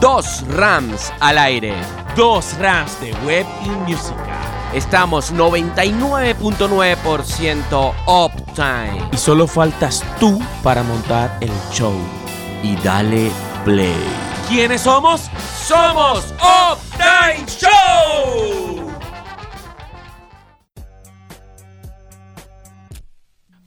dos Rams al aire. Dos Rams de web y música. Estamos 99.9% uptime. Y solo faltas tú para montar el show. Y dale play. ¿Quiénes somos? Somos Uptime Show.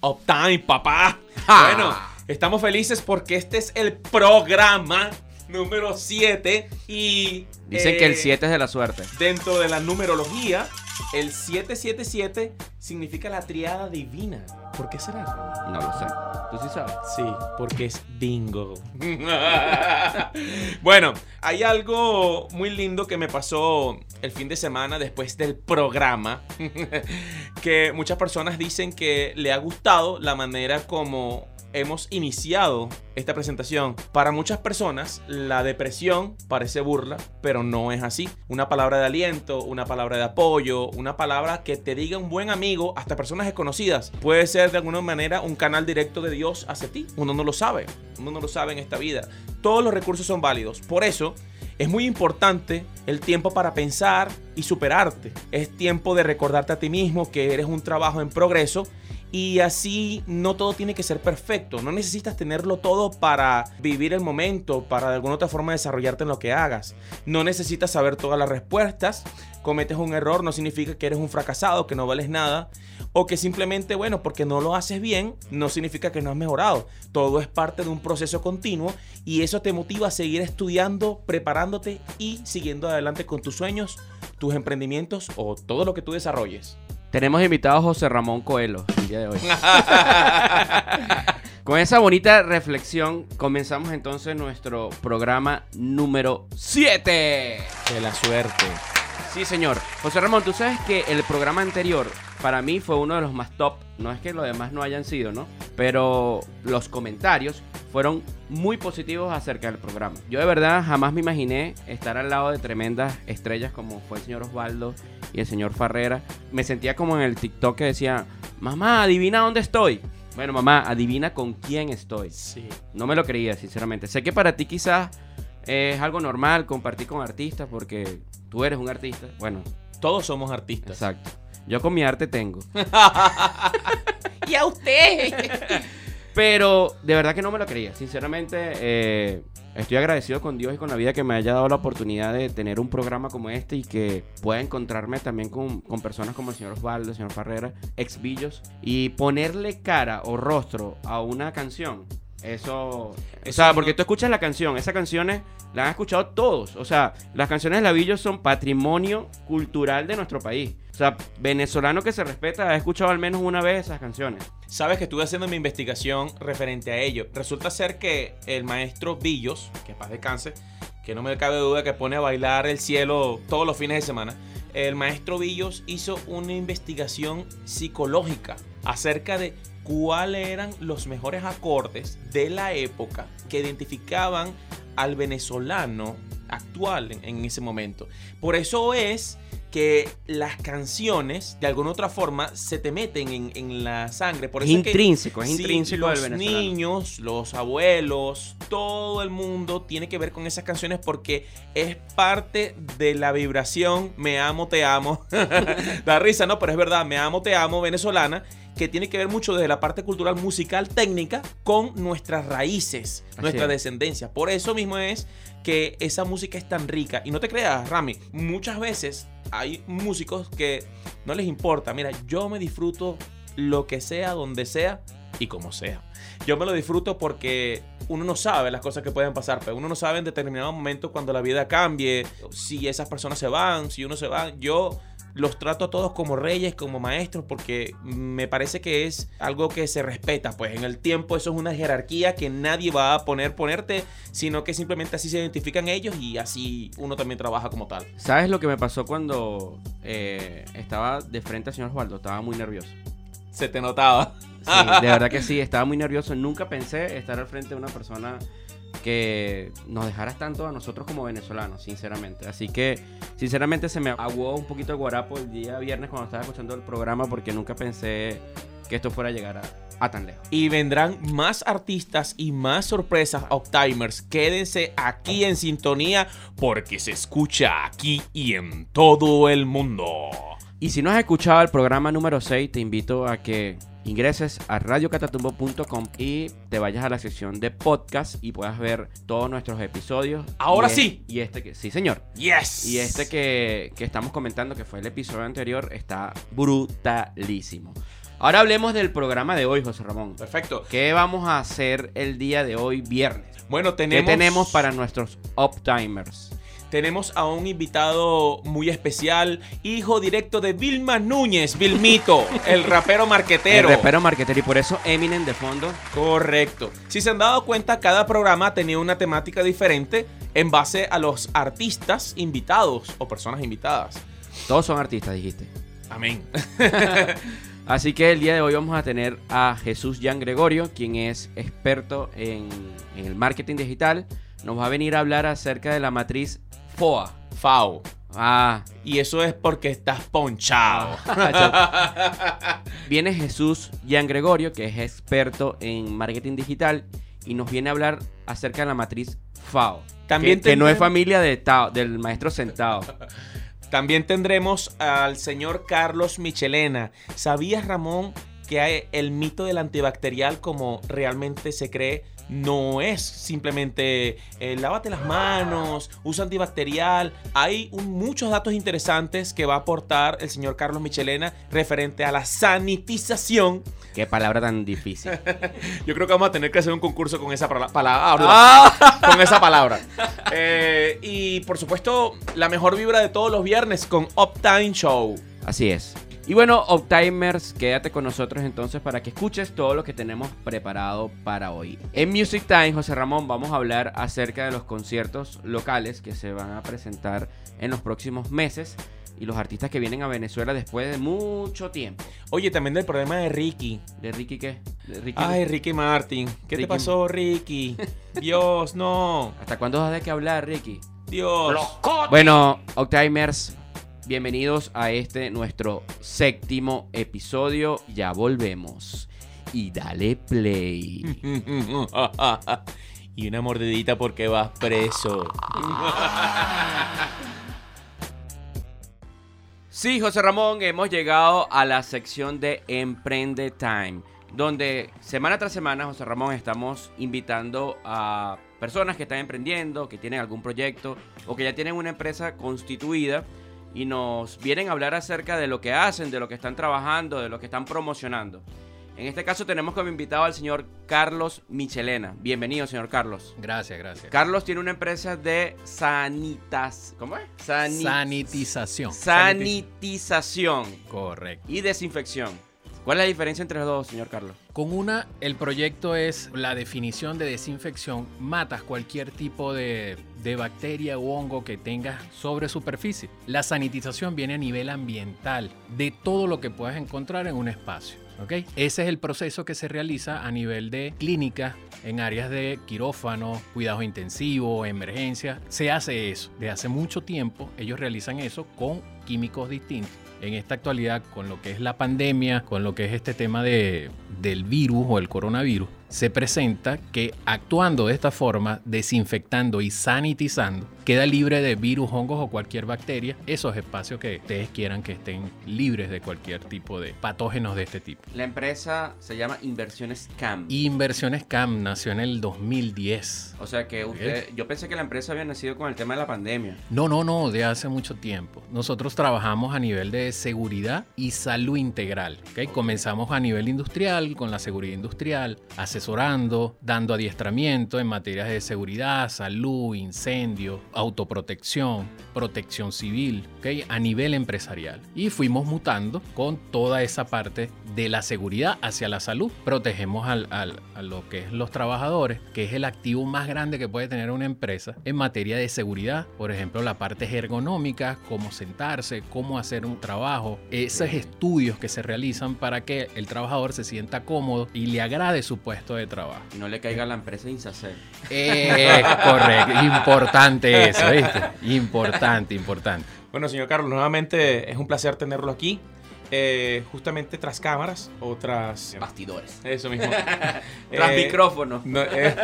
Uptime, papá. Ja. Bueno, estamos felices porque este es el programa número 7 y... Dicen eh, que el 7 es de la suerte. Dentro de la numerología, el 777 significa la triada divina. ¿Por qué será? No lo sé. ¿Tú sí sabes? Sí, porque es bingo. bueno, hay algo muy lindo que me pasó el fin de semana después del programa. que muchas personas dicen que le ha gustado la manera como hemos iniciado esta presentación. Para muchas personas, la depresión parece burla, pero no es así. Una palabra de aliento, una palabra de apoyo, una palabra que te diga un buen amigo, hasta personas desconocidas, puede ser de alguna manera un canal directo de Dios hacia ti. Uno no lo sabe, uno no lo sabe en esta vida. Todos los recursos son válidos. Por eso, es muy importante el tiempo para pensar y superarte. Es tiempo de recordarte a ti mismo que eres un trabajo en progreso y así no todo tiene que ser perfecto. No necesitas tenerlo todo para vivir el momento, para de alguna otra forma desarrollarte en lo que hagas. No necesitas saber todas las respuestas. Cometes un error no significa que eres un fracasado, que no vales nada. O que simplemente, bueno, porque no lo haces bien, no significa que no has mejorado. Todo es parte de un proceso continuo y eso te motiva a seguir estudiando, preparándote y siguiendo adelante con tus sueños, tus emprendimientos o todo lo que tú desarrolles. Tenemos invitado a José Ramón Coelho el día de hoy. Con esa bonita reflexión comenzamos entonces nuestro programa número 7. De la suerte. Sí, señor. José Ramón, tú sabes que el programa anterior para mí fue uno de los más top. No es que los demás no hayan sido, ¿no? Pero los comentarios fueron muy positivos acerca del programa. Yo de verdad jamás me imaginé estar al lado de tremendas estrellas como fue el señor Osvaldo y el señor Farrera. Me sentía como en el TikTok que decía, mamá, adivina dónde estoy. Bueno, mamá, adivina con quién estoy. Sí. No me lo creía, sinceramente. Sé que para ti quizás es algo normal compartir con artistas porque tú eres un artista. Bueno, Todos somos artistas. exacto. Yo con mi arte tengo. y a usted. Pero de verdad que no me lo creía. Sinceramente, eh, estoy agradecido con Dios y con la vida que me haya dado la oportunidad de tener un programa como este y que pueda encontrarme también con, con personas como el señor Osvaldo, el señor Farrera, ex Villos, y ponerle cara o rostro a una canción. Eso. O sea, porque tú escuchas la canción, esas canciones las han escuchado todos. O sea, las canciones de Lavillos son patrimonio cultural de nuestro país. O sea, venezolano que se respeta ha escuchado al menos una vez esas canciones. Sabes que estuve haciendo mi investigación referente a ello. Resulta ser que el maestro Villos, que paz descanse, que no me cabe duda que pone a bailar el cielo todos los fines de semana, el maestro Villos hizo una investigación psicológica acerca de cuáles eran los mejores acordes de la época que identificaban al venezolano actual en, en ese momento. Por eso es que las canciones, de alguna otra forma, se te meten en, en la sangre. Por Es eso que intrínseco, es Sí, intrínseco los del niños, los abuelos, todo el mundo tiene que ver con esas canciones porque es parte de la vibración me amo, te amo. da risa, ¿no? Pero es verdad, me amo, te amo venezolana que tiene que ver mucho desde la parte cultural, musical, técnica con nuestras raíces, Así nuestra es. descendencia. Por eso mismo es que esa música es tan rica. Y no te creas, Rami, muchas veces hay músicos que no les importa. Mira, yo me disfruto lo que sea, donde sea y como sea. Yo me lo disfruto porque uno no sabe las cosas que pueden pasar, pero uno no sabe en determinado momento cuando la vida cambie, si esas personas se van, si uno se va. Yo los trato a todos como reyes, como maestros, porque me parece que es algo que se respeta. Pues en el tiempo eso es una jerarquía que nadie va a poner ponerte, sino que simplemente así se identifican ellos y así uno también trabaja como tal. ¿Sabes lo que me pasó cuando eh, estaba de frente al señor Osvaldo? Estaba muy nervioso. Se te notaba. Sí, de verdad que sí, estaba muy nervioso. Nunca pensé estar al frente de una persona que nos dejaras tanto a nosotros como venezolanos, sinceramente. Así que, sinceramente, se me aguó un poquito el guarapo el día viernes cuando estaba escuchando el programa porque nunca pensé que esto fuera a llegar a, a tan lejos. Y vendrán más artistas y más sorpresas Optimers. Quédense aquí en sintonía porque se escucha aquí y en todo el mundo. Y si no has escuchado el programa número 6, te invito a que ingreses a radiocatatumbo.com y te vayas a la sección de podcast y puedas ver todos nuestros episodios. Ahora Y es- sí. Y este que, sí, señor. Yes. Y este que, que estamos comentando, que fue el episodio anterior, está brutalísimo. Ahora hablemos del programa de hoy, José Ramón. Perfecto. ¿Qué vamos a hacer el día de hoy, viernes? Bueno, ¿Qué tenemos, tenemos para nuestros uptimers? Tenemos a un invitado muy especial, hijo directo de Vilma Núñez, Vilmito, el rapero marquetero. El repero marquetero y por eso Eminem de fondo. Correcto. Si se han dado cuenta, cada programa tenía una temática diferente en base a los artistas invitados o personas invitadas. Todos son artistas, dijiste. Amén. Así que el día de hoy vamos a tener a Jesús Jan Gregorio, quien es experto en, en el marketing digital. Nos va a venir a hablar acerca de la matriz FOA. Fao. Ah, Y eso es porque estás ponchado. viene Jesús Jan Gregorio, que es experto en marketing digital, y nos viene a hablar acerca de la matriz FAO. También que, que no es familia de Tao, del maestro sentado. También tendremos al señor Carlos Michelena. ¿Sabías, Ramón, que hay el mito del antibacterial como realmente se cree? No es simplemente eh, lávate las manos, usa antibacterial. Hay un- muchos datos interesantes que va a aportar el señor Carlos Michelena referente a la sanitización. Qué palabra tan difícil. Yo creo que vamos a tener que hacer un concurso con esa pala- palabra. Ah. con esa palabra. Eh, y por supuesto, la mejor vibra de todos los viernes con Uptime Show. Así es. Y bueno, Optimers, quédate con nosotros entonces para que escuches todo lo que tenemos preparado para hoy. En Music Time, José Ramón, vamos a hablar acerca de los conciertos locales que se van a presentar en los próximos meses y los artistas que vienen a Venezuela después de mucho tiempo. Oye, también del problema de Ricky. ¿De Ricky qué? ¿De Ricky Ay, Ricky Martin. ¿Qué Ricky- te pasó, Ricky? Dios, no. ¿Hasta cuándo vas de qué hablar, Ricky? Dios. Bueno, Optimers, bienvenidos a este nuestro séptimo episodio. Ya volvemos. Y dale play. y una mordidita porque vas preso. Sí, José Ramón, hemos llegado a la sección de Emprende Time, donde semana tras semana, José Ramón, estamos invitando a personas que están emprendiendo, que tienen algún proyecto o que ya tienen una empresa constituida y nos vienen a hablar acerca de lo que hacen, de lo que están trabajando, de lo que están promocionando. En este caso tenemos como invitado al señor Carlos Michelena. Bienvenido, señor Carlos. Gracias, gracias. Carlos tiene una empresa de sanitas... ¿Cómo es? Sani- Sanitización. Sanitización Correcto. y desinfección. ¿Cuál es la diferencia entre los dos, señor Carlos? Con una, el proyecto es la definición de desinfección. Matas cualquier tipo de, de bacteria u hongo que tengas sobre superficie. La sanitización viene a nivel ambiental de todo lo que puedas encontrar en un espacio. ¿ok? Ese es el proceso que se realiza a nivel de clínica, en áreas de quirófano, cuidados intensivos, emergencia. Se hace eso. Desde hace mucho tiempo ellos realizan eso con químicos distintos. En esta actualidad, con lo que es la pandemia, con lo que es este tema de, del virus o el coronavirus, se presenta que actuando de esta forma, desinfectando y sanitizando, queda libre de virus, hongos o cualquier bacteria esos espacios que ustedes quieran que estén libres de cualquier tipo de patógenos de este tipo. La empresa se llama Inversiones CAM. Inversiones CAM nació en el 2010. o sea que usted, yo pensé que la empresa había nacido con el tema de la pandemia. No, no, no, de hace mucho tiempo. Nosotros trabajamos a nivel de seguridad y salud integral. Comenzamos a nivel industrial, con la seguridad industrial, asesorando, dando adiestramiento en materias de seguridad, salud, incendio, autoprotección, protección civil, ¿ok? a nivel empresarial. Y fuimos mutando con toda esa parte de la seguridad hacia la salud. Protegemos al- al- a lo que es los trabajadores, que es el activo más grande que puede tener una empresa en materia de seguridad. Por ejemplo, la parte ergonómica, cómo sentarse, cómo hacer un trabajo, esos estudios que se realizan para que el trabajador se sienta cómodo y le agrade su puesto de trabajo. Y no le caiga a la empresa Insacel. Eh, correcto, importante eso, ¿viste? Importante, importante. Bueno, señor Carlos, nuevamente es un placer tenerlo aquí. eh, justamente tras cámaras o tras... Bastidores. Eso mismo. Tras Eh, micrófono. no, eh,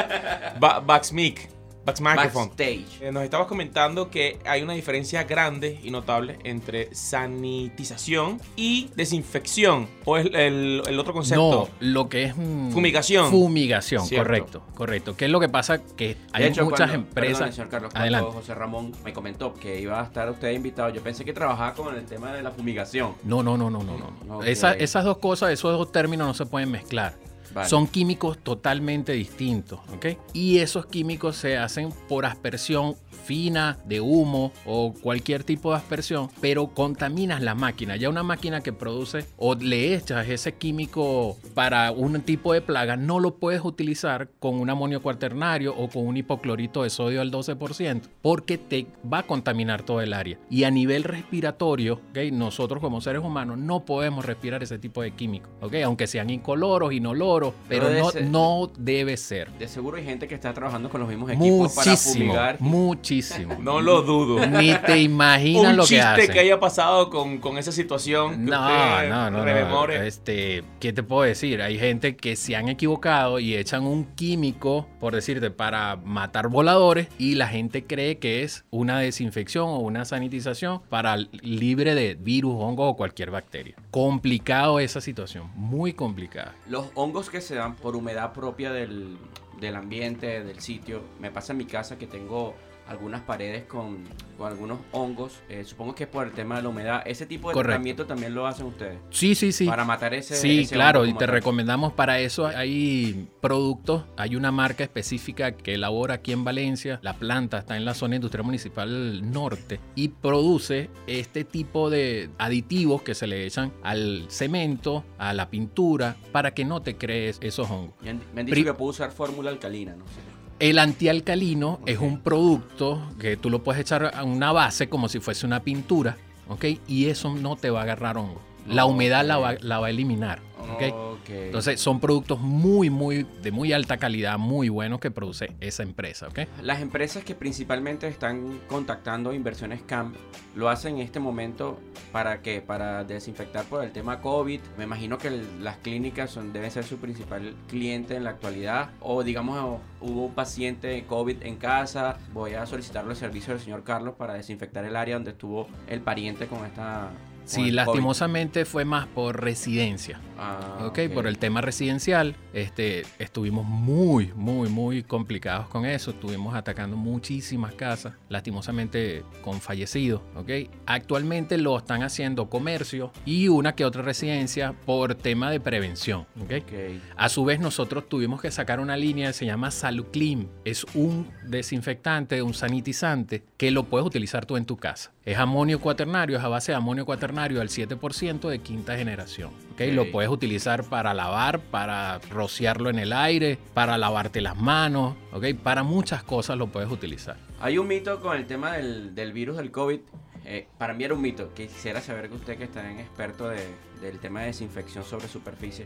Backstage. Eh, Nos estabas comentando que hay una diferencia grande y notable entre sanitización y desinfección. ¿O es el, el otro concepto? No, lo que es mm, Fumigación. Fumigación, Cierto. correcto, correcto. ¿Qué es lo que pasa? Que hay hecho, muchas cuando- empresas. perdone, señor Carlos, Adelante. José Ramón me comentó que iba a estar usted invitado, yo pensé que trabajaba con el tema de la fumigación. No, no, no, no, no, no. Esa- esas dos cosas, esos dos términos no se pueden mezclar. Son químicos totalmente distintos, ¿ok? Y esos químicos se hacen por aspersión fina, de humo o cualquier tipo de aspersión, pero contaminas la máquina. Ya una máquina que produce o le echas ese químico para un tipo de plaga, no lo puedes utilizar con un amonio cuaternario o con un hipoclorito de sodio al 12%, porque te va a contaminar todo el área. Y a nivel respiratorio, ¿ok? nosotros como seres humanos no podemos respirar ese tipo de químicos, ¿ok? aunque sean incoloros, inoloros, pero Pero no, no debe ser. De seguro hay gente que está trabajando con los mismos equipos para Muchísimo, fumigar. muchísimo. No lo dudo. Ni te imaginas Un lo que chiste hacen. que, haya pasado con, con esa situación. que No, usted no, no, no. Este, ¿qué te puedo decir? Hay gente que se han equivocado y echan un químico, por decirte, para matar voladores y la gente cree que es una desinfección o una sanitización para libre de virus, hongo o cualquier bacteria. Complicado esa situación, muy complicada. Los hongos que se dan por humedad propia del, del ambiente, del sitio. Me pasa en mi casa que tengo algunas paredes con, con algunos hongos. eh, supongo que es por el tema de la humedad. Ese tipo de Correcto. tratamiento también lo hacen ustedes. Sí, sí, sí. Para matar ese. Sí, ese claro, y te tal. recomendamos para eso. Hay productos, hay una marca específica que elabora aquí en Valencia. La planta está en la zona industrial municipal norte y produce este tipo de aditivos que se le echan al cemento, a la pintura, para que no te crees esos hongos. Me han, me han dicho Pri- que puedo usar fórmula alcalina, no sé. El antialcalino es Ok. un producto que tú lo puedes echar a una base como si fuese una pintura, ¿ok? Y eso no te va a agarrar hongo. La humedad la va, la va a eliminar, ¿ok? Ok. Entonces son productos muy, muy, de muy alta calidad, muy buenos que produce esa empresa, ¿ok? Las empresas que principalmente están contactando inversiones CAMP lo hacen en este momento para qué? Para desinfectar por el tema COVID. Me imagino que el- las clínicas son, deben ser su principal cliente en la actualidad. O digamos, hubo un paciente COVID en casa, voy a solicitarle el servicio del señor Carlos para desinfectar el área donde estuvo el pariente con esta... Sí, lastimosamente fue más por residencia, Ah, ¿ok? Por el tema residencial, este, estuvimos muy, muy, muy complicados con eso. Estuvimos atacando muchísimas casas, lastimosamente con fallecidos, ¿ok? Actualmente lo están haciendo comercio y una que otra residencia por tema de prevención, ¿ok? Ok. A su vez, nosotros tuvimos que sacar una línea que se llama Saluclim. Es un desinfectante, un sanitizante que lo puedes utilizar tú en tu casa. Es amonio cuaternario, es a base de amonio cuaternario al 7% de quinta generación. Lo puedes utilizar para lavar, para rociarlo en el aire, para lavarte las manos, ¿ok? Para muchas cosas lo puedes utilizar. Hay un mito con el tema del, del virus del COVID. Eh, para mí era un mito. Quisiera saber que usted que está en experto de- del tema de desinfección sobre superficie.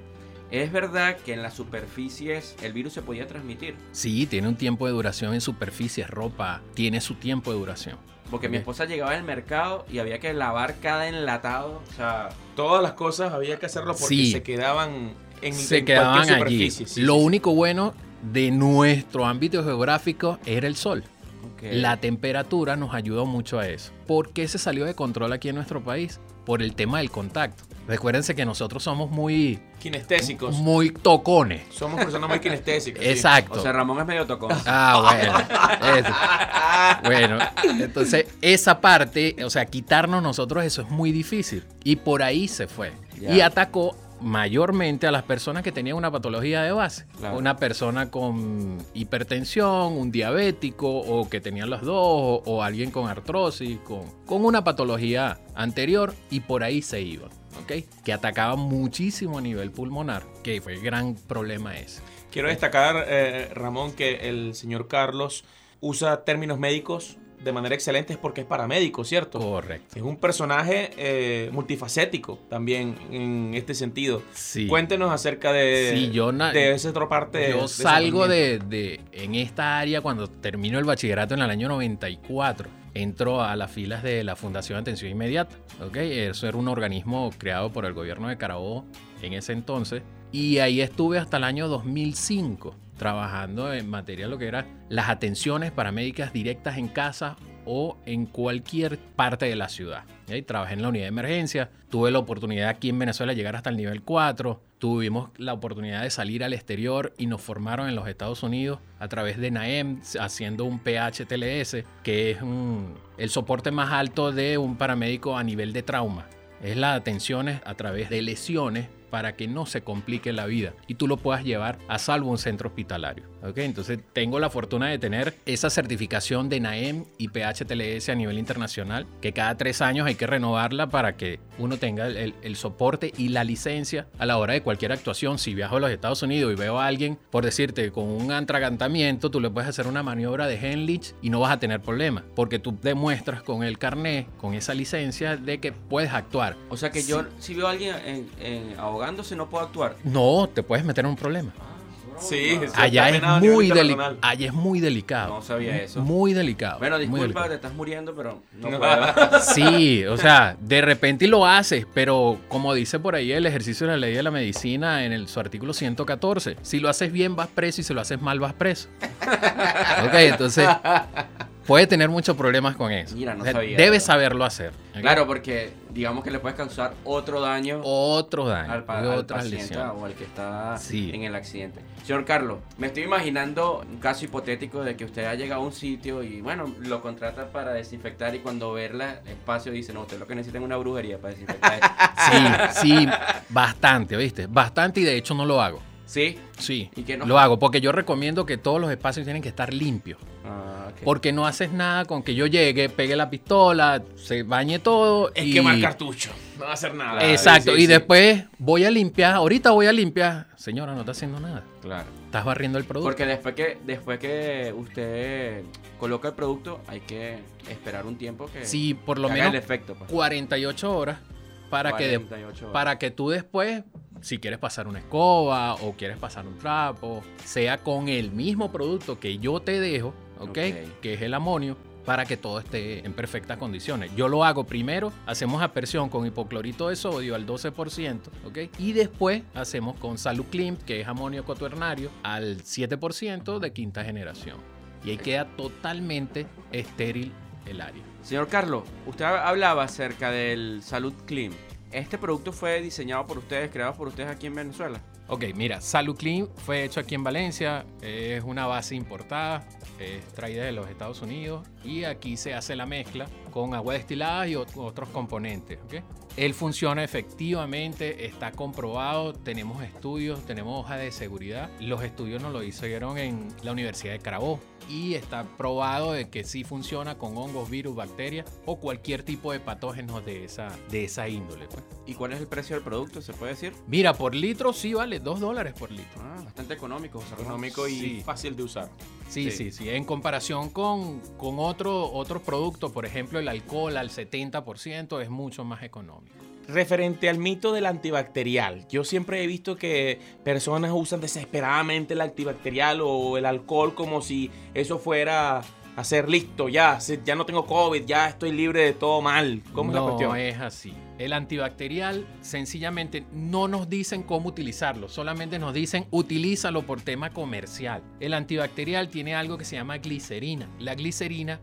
¿Es verdad que en las superficies el virus se podía transmitir? Sí, tiene un tiempo de duración en superficies, ropa, tiene su tiempo de duración. Porque mi esposa llegaba al mercado y había que lavar cada enlatado. O sea, Todas las cosas había que hacerlo porque Sí. se quedaban en, se en quedaban cualquier allí. superficie. Sí, Lo sí, único bueno de nuestro ámbito geográfico era el sol. La temperatura nos ayudó mucho a eso. ¿Por qué se salió de control aquí en nuestro país? Por el tema del contacto. Recuérdense que nosotros somos muy, Kinestésicos. muy tocones. Somos personas muy kinestésicas. sí. Exacto. O sea, Ramón es medio tocón. Ah, bueno. Bueno, entonces esa parte, o sea, quitarnos nosotros eso es muy difícil. Y por ahí se fue. Y atacó mayormente a las personas que tenían una patología de base. Claro. Una persona con hipertensión, un diabético, o que tenían los dos, o, o alguien con artrosis, con, con una patología anterior, y por ahí se iban. ¿ok? Que atacaba muchísimo a nivel pulmonar, que fue el gran problema ese. Quiero destacar, eh, Ramón, que el señor Carlos usa términos médicos de manera excelente porque es paramédico, ¿cierto? Correcto. Es un personaje eh, multifacético también en este sentido. Sí. Cuéntenos acerca de, Sí, yo de esa otra parte. Yo de salgo de, de- en esta área cuando termino el bachillerato en el año 94. entró a las filas de la Fundación Atención Inmediata. ¿ok? Eso era un organismo creado por el gobierno de Carabobo en ese entonces. Y ahí estuve hasta el año 2005 trabajando en materia de lo que eran las atenciones paramédicas directas en casa o en cualquier parte de la ciudad. ¿ok? Trabajé en la unidad de emergencia, tuve la oportunidad aquí en Venezuela de llegar hasta el nivel 4, tuvimos la oportunidad de salir al exterior y nos formaron en los Estados Unidos a través de NAEM haciendo un PHTLS, que es el soporte más alto de un paramédico a nivel de trauma. Es las atenciones a través de lesiones para que no se complique la vida y tú lo puedas llevar a salvo a un centro hospitalario. ¿ok? Entonces tengo la fortuna de tener esa certificación de NAEM y PHTLS a nivel internacional, que cada tres años hay que renovarla para que uno tenga el, el- el soporte y la licencia a la hora de cualquier actuación. Si viajo a los Estados Unidos y veo a alguien, por decirte, con un atragantamiento, tú le puedes hacer una maniobra de Henlich y no vas a tener problema, porque tú demuestras con el carnet, con esa licencia, de que puedes actuar. O sea que yo, si veo a alguien en- en- ahogándose, no puedo actuar. No, te puedes meter en un problema. Sí, sí, Allá es muy allá es muy delicado. No sabía eso. Muy delicado. Bueno, muy disculpa, delicado. te estás muriendo, pero no No. puedo. Sí, o sea, de repente lo haces, pero como dice por ahí el ejercicio de la ley de la medicina en el, su artículo 114, si lo haces bien vas preso y si lo haces mal vas preso. ok, entonces puede tener muchos problemas con eso. Mira, no O sea, sabía, ¿verdad? saberlo hacer. Claro, porque digamos que le puedes causar otro daño Otro daño, al, pa- al paciente lesiones. o al que está Sí. en el accidente. Señor Carlos, me estoy imaginando un caso hipotético de que usted ha llegado a un sitio y bueno, lo contrata para desinfectar y cuando ver el espacio dice, no, usted lo que necesita es una brujería para desinfectar. esto". Sí, sí, bastante, ¿viste? Bastante y de hecho no lo hago. ¿Sí? Sí, ¿Y qué no? lo hago porque yo recomiendo que todos los espacios tienen que estar limpios. Ah. Porque no haces nada con que yo llegue, pegue la pistola, se bañe todo. Es y... quemar cartucho. No va a hacer nada. Exacto, Sí, sí, y sí. después voy a limpiar, ahorita voy a limpiar. Señora, no está haciendo nada. Claro. Estás barriendo el producto. Porque después que, después que usted coloca el producto, hay que esperar un tiempo que, Sí, por lo que haga menos el efecto. pues. 48 horas para que, de- 48 horas. para que tú después, si quieres pasar una escoba o quieres pasar un trapo, sea con el mismo producto que yo te dejo, ¿ok? Ok. Que es el amonio, para que todo esté en perfectas condiciones. Yo lo hago primero, hacemos aspersión con hipoclorito de sodio al 12%, ¿ok? Y después hacemos con Saluclim, que es amonio cuaternario, al 7% de quinta generación. Y ahí queda totalmente estéril el área. Señor Carlos, usted hablaba acerca del Salud Clean. ¿Este producto fue diseñado por ustedes, creado por ustedes aquí en Venezuela? Ok, mira, Saluclean fue hecho aquí en Valencia, es una base importada, es traída de los Estados Unidos y aquí se hace la mezcla con agua destilada y ot- otros componentes. ¿ok? Él funciona efectivamente, está comprobado, tenemos estudios, tenemos hoja de seguridad. Los estudios nos lo hicieron en la Universidad de Carabobo y está probado de que sí funciona con hongos, virus, bacterias o cualquier tipo de patógenos de esa, de esa índole. pues. ¿Y cuál es el precio del producto? ¿Se puede decir? Mira, por litro sí vale 2 dólares por litro. Ah, bastante económico, José. Económico y Sí. fácil de usar. Sí, Sí. sí, sí. En comparación con, con otro, otros productos, por ejemplo, el alcohol al 70% es mucho más económico. Referente al mito del antibacterial, yo siempre he visto que personas usan desesperadamente el antibacterial o el alcohol como si eso fuera a ser listo, ya, ya no tengo COVID, ya estoy libre de todo mal. ¿Cómo es la no cuestión? es así. El antibacterial sencillamente no nos dicen cómo utilizarlo, solamente nos dicen utilízalo por tema comercial. El antibacterial tiene algo que se llama glicerina. La glicerina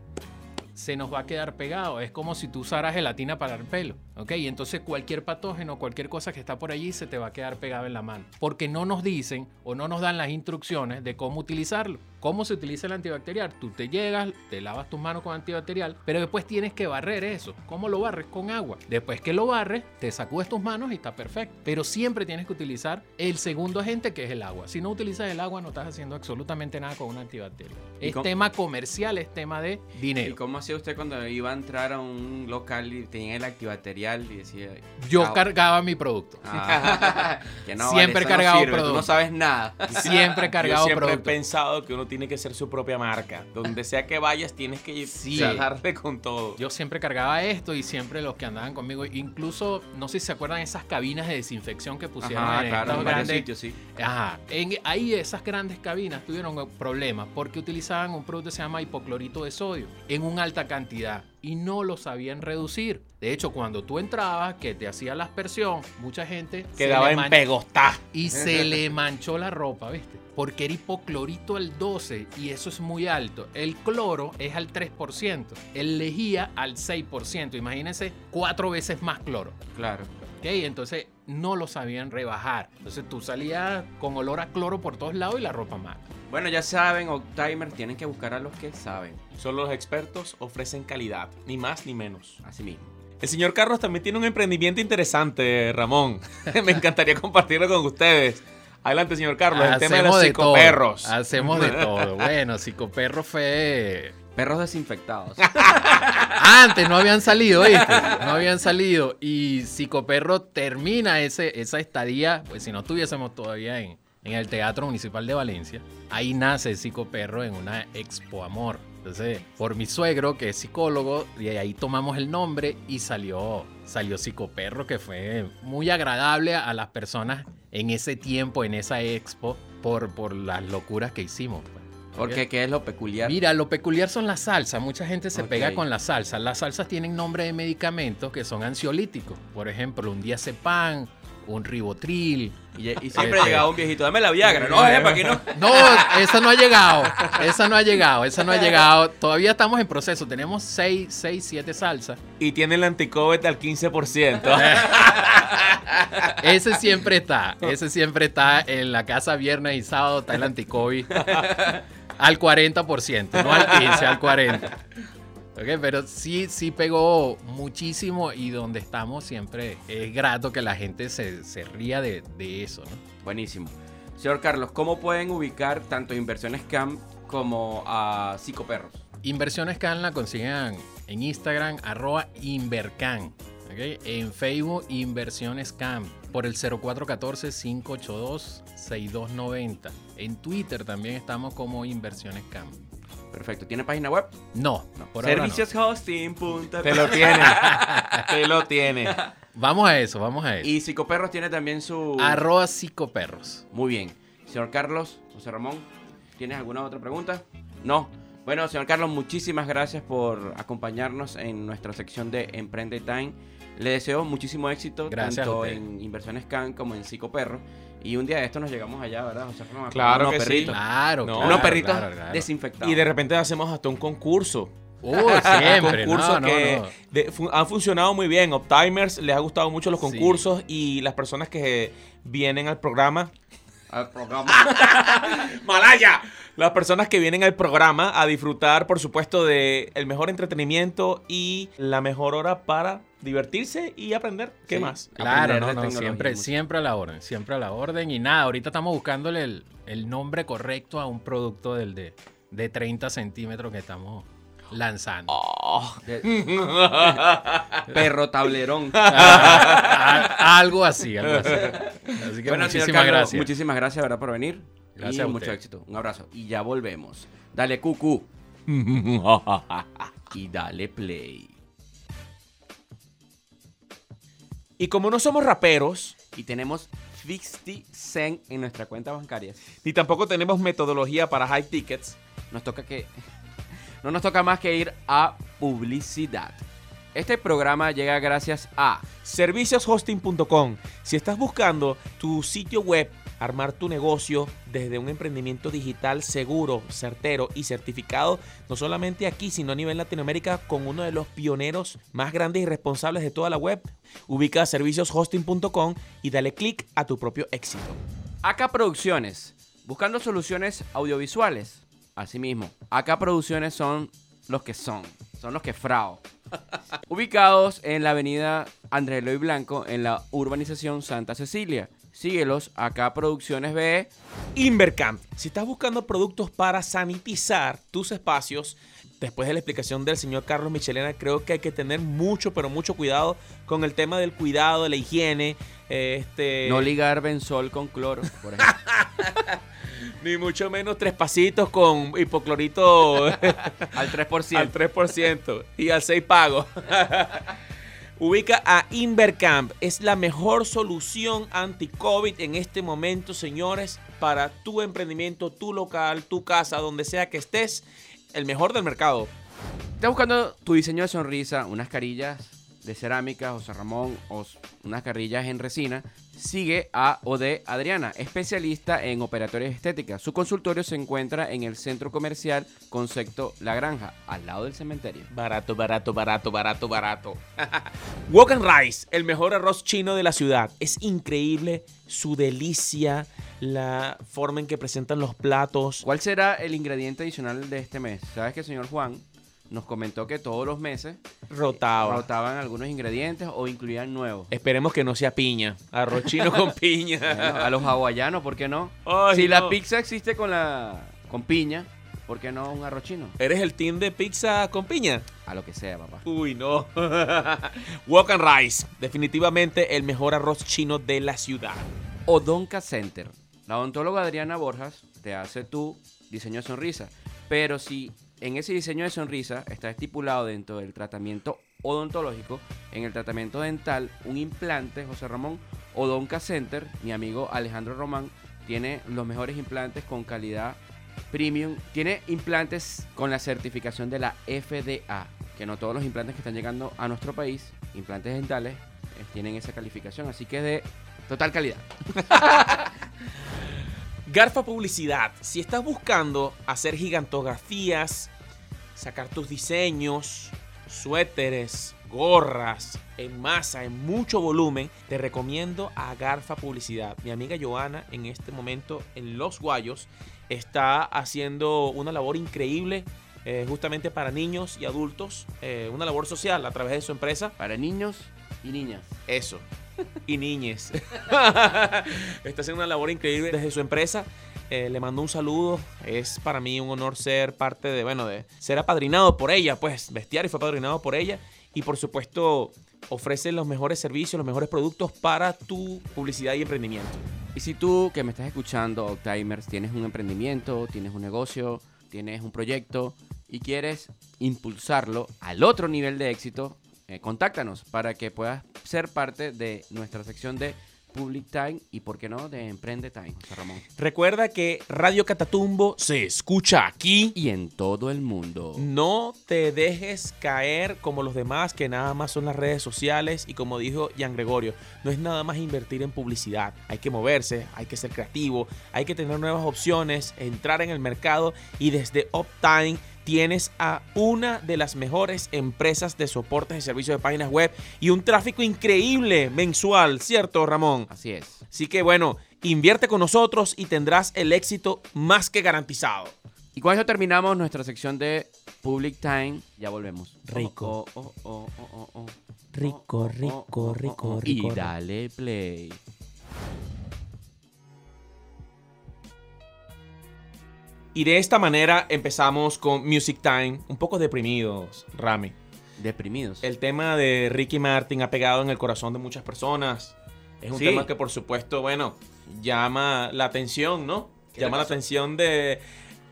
se nos va a quedar pegado. Es como si tú usaras gelatina para el pelo. ¿Ok? Y entonces cualquier patógeno, cualquier cosa que está por allí se te va a quedar pegado en la mano. Porque no nos dicen o no nos dan las instrucciones de cómo utilizarlo. ¿Cómo se utiliza el antibacterial? Tú te llegas, te lavas tus manos con antibacterial, pero después tienes que barrer eso. ¿Cómo lo barres? Con agua. Después que lo barres, te sacudes tus manos y está perfecto. Pero siempre tienes que utilizar el segundo agente que es el agua. Si no utilizas el agua, no estás haciendo absolutamente nada con un antibacterial. ¿Y Es cómo- tema comercial, es tema de ¿Y dinero. cómo hacía usted cuando iba a entrar a un local y tenía el antibacterial y decía... Yo "Ah, cargaba mi producto. ah, que no, Siempre eso cargado sirve, tú no producto. sabes nada. Siempre cargado Yo siempre producto. he pensado que uno tiene que ser su propia marca. Donde sea que vayas, tienes que Sí. darle con todo. Yo siempre cargaba esto y siempre los que andaban conmigo, incluso, no sé si se acuerdan esas cabinas de desinfección que pusieron Ajá, en claro, en grandes- sitios, sí. Ajá. En, ahí esas grandes cabinas tuvieron problemas porque utilizaban un producto que se llama hipoclorito de sodio en una alta cantidad. Y no lo sabían reducir. De hecho, cuando tú entrabas, que te hacía la aspersión, mucha gente se Quedaba en pegostá. y se le manchó la ropa, ¿viste? Porque era hipoclorito al 12 y eso es muy alto. El cloro es al 3%, el lejía al 6%. Imagínense cuatro veces más cloro. Claro. ¿Ok? Entonces no lo sabían rebajar. Entonces tú salías con olor a cloro por todos lados y la ropa mal. Bueno, ya saben, Oldtimers, tienen que buscar a los que saben. Solo los expertos ofrecen calidad, ni más ni menos. Así mismo. El señor Carlos también tiene un emprendimiento interesante, Ramón. Me encantaría compartirlo con ustedes. Adelante, señor Carlos. El tema de los todo. psicoperros. Hacemos de todo. Bueno, psicoperro fue Perros desinfectados. Antes no habían salido, ¿viste? No habían salido. Y Psicoperro termina ese, esa estadía, pues si no estuviésemos todavía en, en el Teatro Municipal de Valencia, ahí nace Psicoperro en una Expo Amor. Entonces, por mi suegro, que es psicólogo, y ahí tomamos el nombre y salió, salió Psicoperro, que fue muy agradable a las personas en ese tiempo, en esa expo, por, por las locuras que hicimos. pues. Porque, ¿qué es lo peculiar? Mira, lo peculiar son las salsas. Mucha gente se pega con las salsas. Las salsas tienen nombre de medicamentos que son ansiolíticos. Por ejemplo, un diazepam, un ribotril. Y, y siempre Este- llegaba un viejito, dame la Viagra. No, para que no. No, esa no ha llegado. Esa no ha llegado. Esa no ha llegado. Todavía estamos en proceso. Tenemos 6, 6 7 salsas. Y tiene el anticovid al 15%. Ese siempre está. Ese siempre está en la casa viernes y sábado. Está el anticovid. Al 40%, no al 15, al 40%. Ok, pero sí, sí pegó muchísimo y donde estamos siempre es grato que la gente se, se ría de, de eso, ¿no? Buenísimo. Señor Carlos, ¿cómo pueden ubicar tanto Inversiones Camp como a Psicoperros? Inversiones Can la consiguen en Instagram, arroba Invercan. ¿ok? En Facebook, Inversiones Can. Por el 0414-582-6290. En Twitter también estamos como Inversiones Can. Perfecto. ¿Tiene página web? No, no. Servicioshosting.com. Te lo tiene. Te lo tiene. Vamos a eso, vamos a eso. Y Psicoperros tiene también su... Arroba psicoperros. Muy bien. Señor Carlos, José Ramón, ¿tienes alguna otra pregunta? No. Bueno, señor Carlos, muchísimas gracias por acompañarnos en nuestra sección de Emprende Time. Le deseo muchísimo éxito Gracias tanto en Inversiones Can como en Psicoperro. Y un día de esto nos llegamos allá, ¿verdad, José Ramón? A Claro unos que sí. perritos. Claro, No, claro, unos perritos claro, claro. desinfectados. Y de repente hacemos hasta un concurso. Uh, siempre, concursos no, que no. de- fu- han funcionado muy bien. Optimers les ha gustado mucho los Sí. concursos y las personas que vienen al programa. Al programa. ¡Malaya! Las personas que vienen al programa a disfrutar, por supuesto, de el mejor entretenimiento y la mejor hora para divertirse y aprender. ¿Qué Sí. más? Claro, no, siempre, siempre a la orden, siempre a la orden. Y nada, ahorita estamos buscándole el, el nombre correcto a un producto del de, de 30 centímetros que estamos lanzando. Oh. Perro tablerón. A- algo así, algo así. Así que Bueno, señor muchísimas Carlos, gracias. Muchísimas gracias, ¿verdad? Por venir. Gracias y a mucho usted. éxito. Un abrazo. Y ya volvemos. Dale cucu. y dale play. y como no somos raperos, Y tenemos 50 Cent en nuestra cuenta bancaria. ni tampoco tenemos metodología para high tickets, Nos toca que. No nos toca más que ir a publicidad. Este programa llega gracias a. servicioshosting.com. Si estás buscando tu sitio web, armar tu negocio desde un emprendimiento digital seguro, certero y certificado, no solamente aquí, sino a nivel Latinoamérica, con uno de los pioneros más grandes y responsables de toda la web, ubica servicioshosting.com y dale clic a tu propio éxito. Acá Producciones. Buscando soluciones audiovisuales. Asimismo, acá Producciones son los que son. Son los que frao. Ubicados en la avenida Andrés Eloy Blanco, en la urbanización Santa Cecilia. Síguelos, acá Producciones BE. Invercamp. Si estás buscando productos para sanitizar tus espacios, después de la explicación del señor Carlos Michelena, creo que hay que tener mucho, pero mucho cuidado con el tema del cuidado, de la higiene. Este, No ligar benzol con cloro, por ejemplo. ni mucho menos tres pasitos con hipoclorito Al 3%. al 3% y al 6 pago. Ubica a Invercamp. Es la mejor solución anti-COVID en este momento, señores, para tu emprendimiento, tu local, tu casa, donde sea que estés. El mejor del mercado. estás buscando tu diseño de sonrisa, unas carillas de cerámica, José Ramón, o unas carillas en resina, sigue a OD Adriana, especialista en operatorias estéticas. Su consultorio se encuentra en el centro comercial Concepto La Granja, al lado del cementerio. Barato, barato, barato, barato, barato. Wok and Rice, el mejor arroz chino de la ciudad. Es increíble su delicia, la forma en que presentan los platos. ¿Cuál será el ingrediente adicional de este mes? Sabes que señor Juan nos comentó que todos los meses Rotaba. rotaban algunos ingredientes o incluían nuevos. Esperemos que no sea piña. Arroz chino con piña. Bueno, a los hawaianos, ¿por qué no? Ay, si no. la pizza existe con la con piña, ¿por qué no un arroz chino? ¿Eres el team de pizza con piña? A lo que sea, papá. Uy, no. Wok and Rice, definitivamente el mejor arroz chino de la ciudad. Odonca Center. La odontóloga Adriana Borjas te hace tu diseño de sonrisa. Pero si en ese diseño de sonrisa está estipulado dentro del tratamiento odontológico, en el tratamiento dental, un implante, José Ramón, Odonca Center, mi amigo Alejandro Román, tiene los mejores implantes con calidad premium. Tiene implantes con la certificación de la FDA, que no todos los implantes que están llegando a nuestro país, implantes dentales, eh, tienen esa calificación. Así que es de total calidad. Garfa Publicidad. Si estás buscando hacer gigantografías, sacar tus diseños, suéteres, gorras en masa, en mucho volumen, te recomiendo a Garfa Publicidad. Mi amiga Joana en este momento en Los Guayos está haciendo una labor increíble eh, justamente para niños y adultos, eh, una labor social a través de su empresa. Para niños y niñas. Eso. Y niñes. Está haciendo una labor increíble desde su empresa. Eh, le mando un saludo. Es para mí un honor ser parte de, bueno, de ser apadrinado por ella, pues. Bestiario fue apadrinado por ella. Y por supuesto, ofrece los mejores servicios, los mejores productos para tu publicidad y emprendimiento. Y si tú que me estás escuchando, Timers, tienes un emprendimiento, tienes un negocio, tienes un proyecto y quieres impulsarlo al otro nivel de éxito, eh, contáctanos para que puedas ser parte de nuestra sección de Public Time y, por qué no, de Emprende Time, José Ramón. Recuerda que Radio Catatumbo se escucha aquí. Y en todo el mundo. No te dejes caer como los demás, que nada más son las redes sociales. Y como dijo Jan Gregorio, no es nada más invertir en publicidad. Hay que moverse, hay que ser creativo, hay que tener nuevas opciones, entrar en el mercado. Y desde Uptime tienes a una de las mejores empresas de soportes y servicios de páginas web y un tráfico increíble mensual, ¿cierto, Ramón? Así es. Así que bueno, invierte con nosotros y tendrás el éxito más que garantizado. Y con eso terminamos nuestra sección de Public Time. Ya volvemos. Rico. Oh, oh, oh, oh, oh, oh. Rico, rico, rico, rico, Y dale play. Y de esta manera empezamos con Music Time, un poco deprimidos, Rami. Deprimidos. El tema de Ricky Martin ha pegado en el corazón de muchas personas. Es un Sí. tema que por supuesto, bueno, llama la atención, ¿no? ¿Qué le Llama la atención de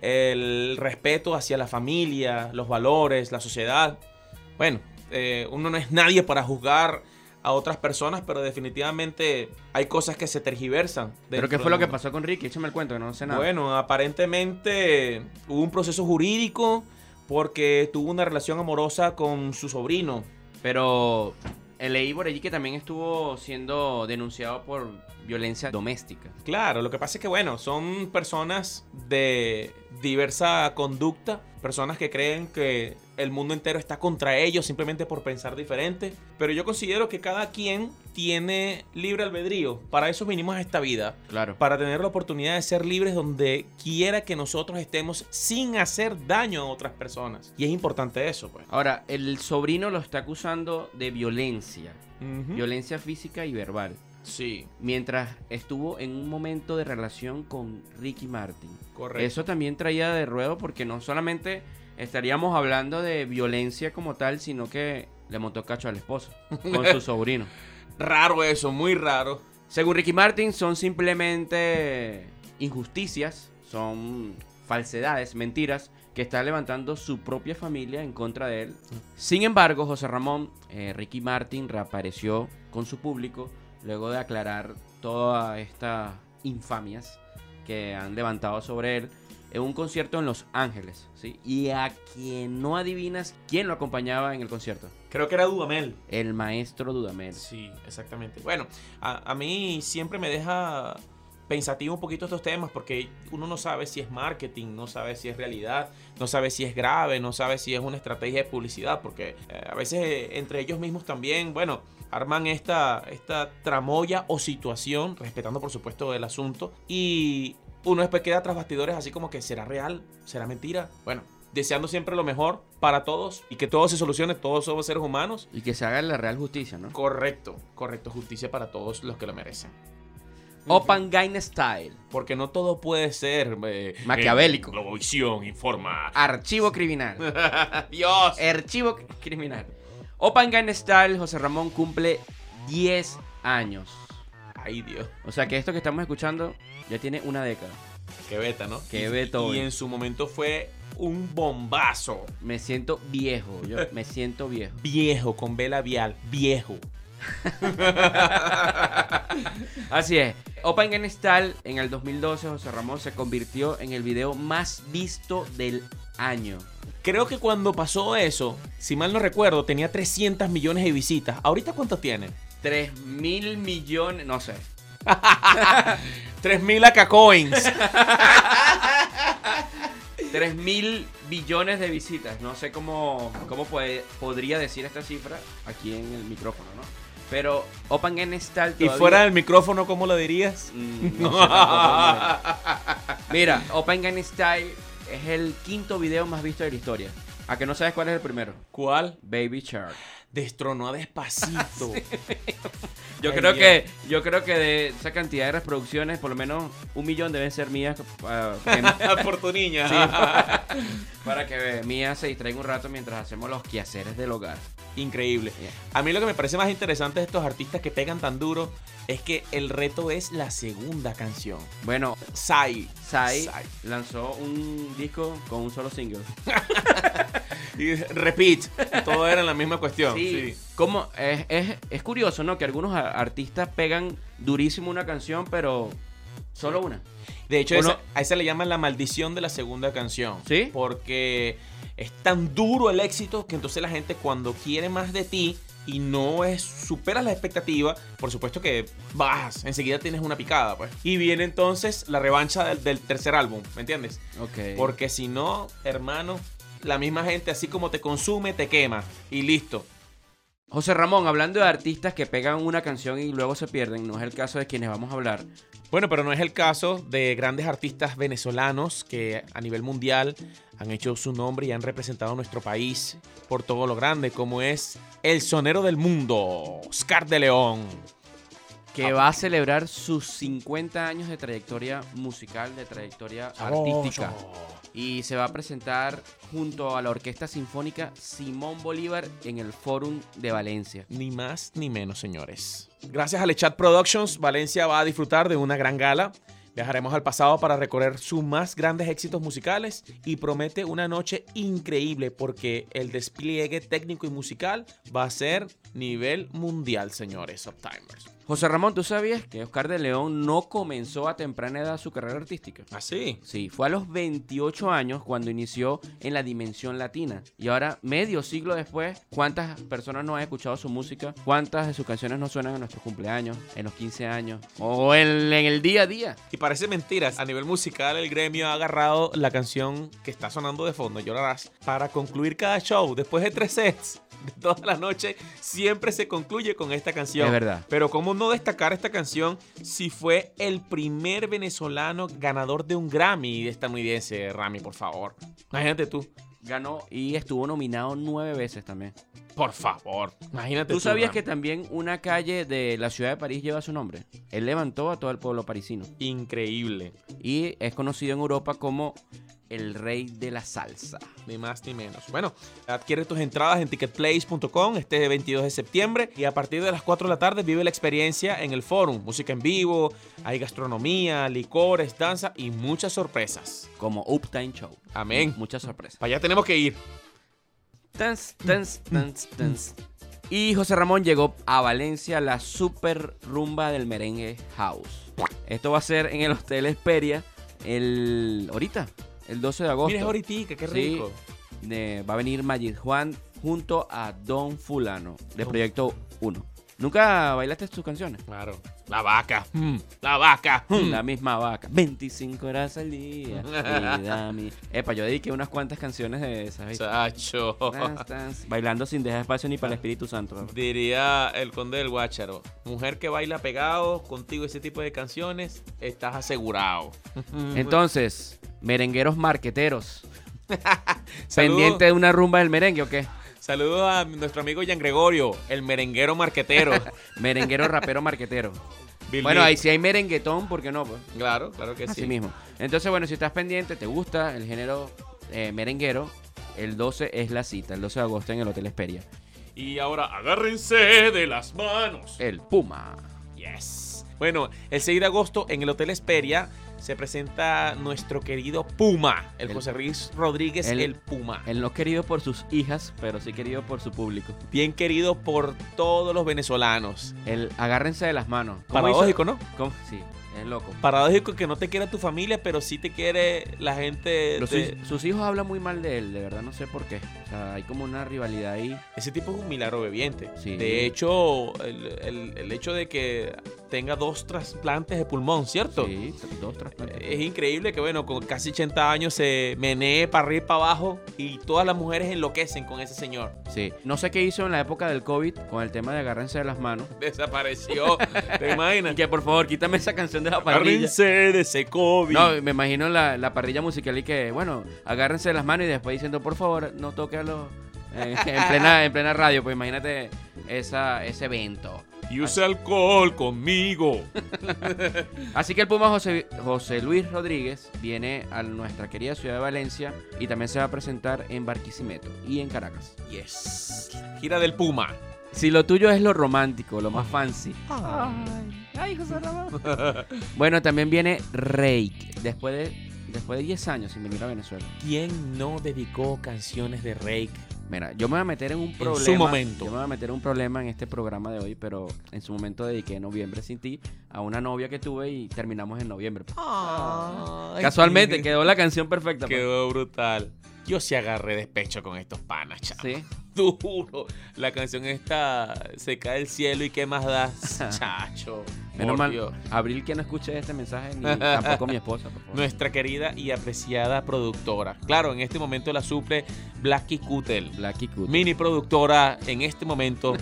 el respeto hacia la familia, los valores, la sociedad. Bueno, eh, uno no es nadie para juzgar a otras personas, pero definitivamente hay cosas que se tergiversan. ¿Pero qué fue lo que pasó con Ricky? Échame el cuento, que no sé nada. Bueno, aparentemente hubo un proceso jurídico porque tuvo una relación amorosa con su sobrino. Pero leí por allí que también estuvo siendo denunciado por violencia doméstica. Claro, lo que pasa es que, bueno, son personas de diversa conducta, personas que creen que el mundo entero está contra ellos simplemente por pensar diferente. Pero yo considero que cada quien tiene libre albedrío. Para eso vinimos a esta vida. Claro. Para tener la oportunidad de ser libres donde quiera que nosotros estemos sin hacer daño a otras personas. Y es importante eso, pues. Ahora, el sobrino lo está acusando de violencia. Violencia física y verbal. Sí, Mientras estuvo en un momento de relación con Ricky Martin. correcto. Eso también traía de ruedo porque no solamente estaríamos hablando de violencia como tal, sino que le montó cacho al esposo con su sobrino. Raro eso, muy raro. Según Ricky Martin, son simplemente injusticias, son falsedades, mentiras que está levantando su propia familia en contra de él. Sin embargo, José Ramón, eh, Ricky Martin reapareció con su público luego de aclarar todas estas infamias que han levantado sobre él en un concierto en Los Ángeles, ¿sí? Y a quien no adivinas quién lo acompañaba en el concierto. Creo que era Dudamel. El maestro Dudamel. Sí, exactamente. Bueno, a, a mí siempre me deja pensativo un poquito estos temas porque uno no sabe si es marketing, no sabe si es realidad, no sabe si es grave, no sabe si es una estrategia de publicidad, porque eh, a veces eh, entre ellos mismos también, bueno, arman esta, esta tramoya o situación, respetando por supuesto el asunto, y uno después queda tras bastidores así como que será real, será mentira. Bueno, deseando siempre lo mejor para todos y que todo se solucione, todos somos seres humanos. Y que se haga la real justicia, ¿no? Correcto, correcto, justicia para todos los que lo merecen. Open Gain Style. Porque no todo puede ser eh, Maquiavélico. eh, Globovisión informa. Archivo criminal. Dios. Archivo criminal. Open Gain Style, José Ramón cumple 10 años. Ay, Dios. O sea que esto que estamos escuchando ya tiene una década. Qué beta, ¿no? Qué Y- beta Y en su momento fue un bombazo. Me siento viejo. Yo me siento viejo. Viejo, con vela vial. Viejo. Así es. Open Gain Style en el 2012, José Ramón se convirtió en el video más visto del año. Creo que cuando pasó eso, si mal no recuerdo, tenía 300 millones de visitas. ¿Ahorita cuántos tiene? 3 mil millones, no sé. 3000 AK coins. 3 mil billones de visitas. No sé cómo, cómo puede- podría decir esta cifra aquí en el micrófono, ¿no? Pero Open Style y todavía- fuera del micrófono, ¿cómo lo dirías? Mm, no sé tampoco, Mira, Open Style es el quinto video más visto de la historia. ¿A que no sabes cuál es el primero? ¿Cuál? Baby Shark. Destronó a despacito. Yo Ay, creo Dios. que yo creo que de esa cantidad de reproducciones, por lo menos un millón deben ser mías ah, Por tu niña. Sí, para, para que Mía se distraiga un rato mientras hacemos los quehaceres del hogar. Increíble. Yeah. A mí lo que me parece más interesante de estos artistas que pegan tan duro es que el reto es la segunda canción. Bueno, Sai. Sai Sai. lanzó un disco con un solo single. Y repeat. Todo era la misma cuestión. Sí, Sí. como es, es, es curioso, ¿no? Que algunos artistas pegan durísimo una canción, pero solo una. De hecho, esa- a esa le llaman la maldición de la segunda canción. ¿Sí? Porque es tan duro el éxito que entonces la gente cuando quiere más de ti y no es superas la expectativa, por supuesto que bajas, enseguida tienes una picada, pues. Y viene entonces la revancha del, del tercer álbum, ¿me entiendes? Ok. Porque si no, hermano, la misma gente así como te consume, te quema y listo. José Ramón, hablando de artistas que pegan una canción y luego se pierden, no es el caso de quienes vamos a hablar. Bueno, pero no es el caso de grandes artistas venezolanos que a nivel mundial han hecho su nombre y han representado a nuestro país por todo lo grande, como es el sonero del mundo, Oscar de León. que va a celebrar sus 50 años de trayectoria musical, de trayectoria artística. Y se va a presentar junto a la Orquesta Sinfónica Simón Bolívar en el Fórum de Valencia. Ni más ni menos, señores. Gracias a Lechat Productions, Valencia va a disfrutar de una gran gala. Viajaremos al pasado para recorrer sus más grandes éxitos musicales y promete una noche increíble porque el despliegue técnico y musical va a ser nivel mundial, señores, Uptimers. José Ramón, ¿tú sabías que Oscar de León no comenzó a temprana edad su carrera artística? Así. Sí, fue a los 28 años cuando inició en la dimensión latina. Y ahora, medio siglo después, ¿cuántas personas no han escuchado su música? ¿Cuántas de sus canciones no suenan en nuestros cumpleaños, en los 15 años o en, en el día a día? Y parece mentiras. A nivel musical, el gremio ha agarrado la canción que está sonando de fondo, Llorarás, para concluir cada show. Después de tres sets de toda la noche, siempre se concluye con esta canción. Es verdad. Pero cómo no destacar esta canción si fue el primer venezolano ganador de un Grammy estadounidense, Rami, por favor. Imagínate tú. Ganó y estuvo nominado nueve veces también. Por favor. Imagínate ¿Tú sabías Rami. que también una calle de la ciudad de París lleva su nombre? Él levantó a todo el pueblo parisino. Increíble. Y es conocido en Europa como el rey de la salsa. Ni más ni menos. Bueno, adquiere tus entradas en ticketplace.com este 22 de septiembre y a partir de las 4 de la tarde vive la experiencia en el forum. Música en vivo, hay gastronomía, licores, danza y muchas sorpresas. Como Uptime Show. Amén. Muchas sorpresas. Para allá tenemos que ir. Tans, tans, tans, tans. Y José Ramón llegó a Valencia la super rumba del merengue house. Esto va a ser en el Hotel Esperia el ahorita, el 12 de agosto. Mira, es ahorita, qué Sí. rico. eh, va a venir Majid Juan junto a Don Fulano de Proyecto 1. ¿Nunca bailaste sus canciones? Claro. La vaca. mm, La vaca. mm. La misma vaca. 25 horas al día. vida mi- Epa, yo dediqué unas cuantas canciones de esas. ¿viste? Dance, Bailando sin dejar espacio ni para el Espíritu Santo. Diría el conde del Guácharo. Mujer que baila pegado contigo ese tipo de canciones, estás asegurado. Entonces, merengueros marqueteros. ¿Pendiente de una rumba del merengue o qué? Saludos a nuestro amigo Jean Gregorio, el merenguero marquetero. Merenguero rapero marquetero. Bill Bueno, ahí sí hay merenguetón, ¿por qué no? Pues? Claro, claro que Así sí. mismo. Entonces, bueno, si estás pendiente, te gusta el género eh, merenguero, el 12 es la cita, el 12 de agosto en el Hotel Esperia. Y ahora agárrense de las manos. El Puma. Yes. Bueno, el 6 de agosto en el Hotel Esperia se presenta nuestro querido Puma, el, El- José Luis Rodríguez, el, el- Puma. El no querido por sus hijas, pero sí querido por su público. Bien querido por todos los venezolanos. El agárrense de las manos. ¿Cómo Paradójico, hizo? ¿no? ¿Cómo? Sí, es loco. Paradójico que no te quiera tu familia, pero sí te quiere la gente Los- de- sus, sus hijos hablan muy mal de él, de verdad no sé por qué. O sea, hay como una rivalidad ahí. Ese tipo es un milagro bebiente. Sí. De hecho, el, el- el hecho de que tenga dos trasplantes de pulmón, ¿cierto? Sí, dos trasplantes. Es increíble que, bueno, con casi 80 años se menee para arriba y para abajo y todas las mujeres enloquecen con ese señor. Sí. No sé qué hizo en la época del COVID con el tema de agárrense de las manos. Desapareció. ¿Te imaginas? Y que por favor, quítame esa canción de la parrilla. Agárrense de ese COVID. No, me imagino la, la parrilla musical y que, bueno, agárrense de las manos y después diciendo, por favor, no toque a los... En, en plena, en plena radio, pues imagínate esa, ese evento. y use alcohol conmigo. Así que el Puma José, José Luis Rodríguez viene a nuestra querida ciudad de Valencia y también se va a presentar en Barquisimeto y en Caracas. Yes. Gira del Puma. Si lo tuyo es lo romántico, lo más fancy. Bueno, también viene Rake, después de, después de 10 años sin venir a Venezuela. ¿Quién no dedicó canciones de Rake? Mira, yo me voy a meter en un su problema. momento. Yo me voy a meter en un problema en este programa de hoy, pero en su momento dediqué Noviembre sin ti a una novia que tuve y terminamos en noviembre. Casualmente quedó la canción perfecta. pues. Quedó brutal. Yo sí agarré despecho con estos panas, chavo. Sí. Duro. La canción está Se cae el cielo y qué más das, chacho. Menos mal, Dios. Abril que no escuche este mensaje, ni tampoco mi esposa, por favor. Nuestra querida y apreciada productora. Claro, en este momento la suple Blacky Kutel. Blacky Cut. Mini productora en este momento,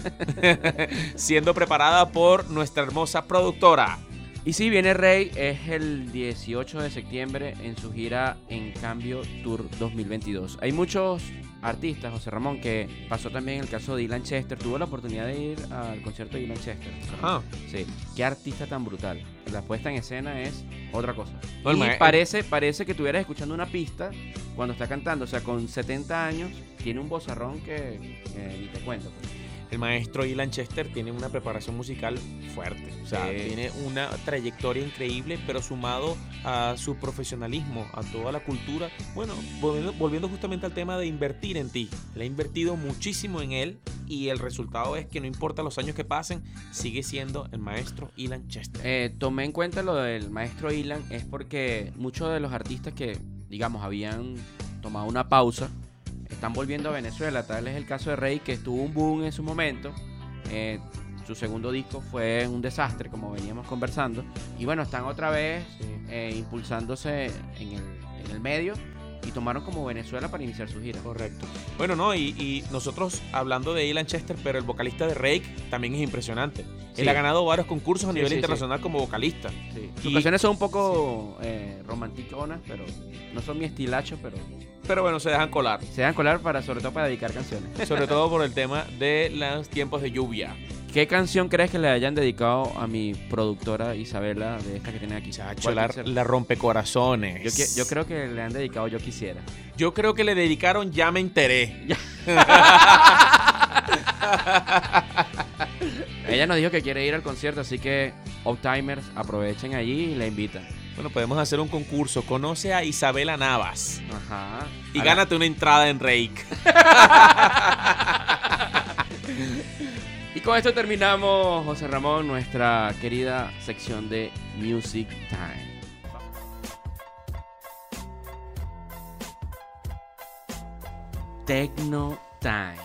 siendo preparada por nuestra hermosa productora. Y sí, viene Rey, es el 18 de septiembre en su gira En Cambio Tour 2022. Hay muchos artistas, José Ramón, que pasó también el caso de Dylan Chester. Tuvo la oportunidad de ir al concierto de Dylan Chester. Ajá. Sí, qué artista tan brutal. La puesta en escena es otra cosa. No, y parece, parece que estuvieras escuchando una pista cuando está cantando. O sea, con 70 años, tiene un vozarrón que, que ni te cuento. pues. El maestro Ilan Chester tiene una preparación musical fuerte. O sea, Sí. tiene una trayectoria increíble, pero sumado a su profesionalismo, a toda la cultura. Bueno, volviendo, volviendo justamente al tema de invertir en ti. Le ha invertido muchísimo en él y el resultado es que no importa los años que pasen, sigue siendo el maestro Ilan Chester. Eh, tomé en cuenta lo del maestro Ilan es porque muchos de los artistas que, digamos, habían tomado una pausa, están volviendo a Venezuela. Tal es el caso de Rey, que tuvo un boom en su momento. Eh, su segundo disco fue un desastre, como veníamos conversando. Y bueno, están otra vez eh, impulsándose en el, en el medio y tomaron como Venezuela para iniciar su gira. Correcto. Bueno, no, y, y nosotros hablando de Ilan Chester, pero el vocalista de Rake también es impresionante. Sí. Él ha ganado varios concursos a Sí, nivel sí, internacional como vocalista. Sus Y- canciones son un poco eh, romanticonas, pero no son mi estilacho, pero Pero bueno, se dejan colar. se dan colar para, sobre todo para dedicar canciones. Sobre todo por el tema de los tiempos de lluvia. ¿Qué canción crees que le hayan dedicado a mi productora Isabela de esta que tiene aquí? Chacho, ¿Cuál la, la rompecorazones. yo, yo creo que le han dedicado Yo Quisiera. Yo creo que le dedicaron Ya me enteré. Ella nos dijo que quiere ir al concierto, así que Optimers aprovechen allí y la invitan. Bueno, podemos hacer un concurso. Conoce a Isabela Navas Ajá. y A la- gánate una entrada en Rake. Y con esto terminamos, José Ramón, nuestra querida sección de Music Time. Tecno Time.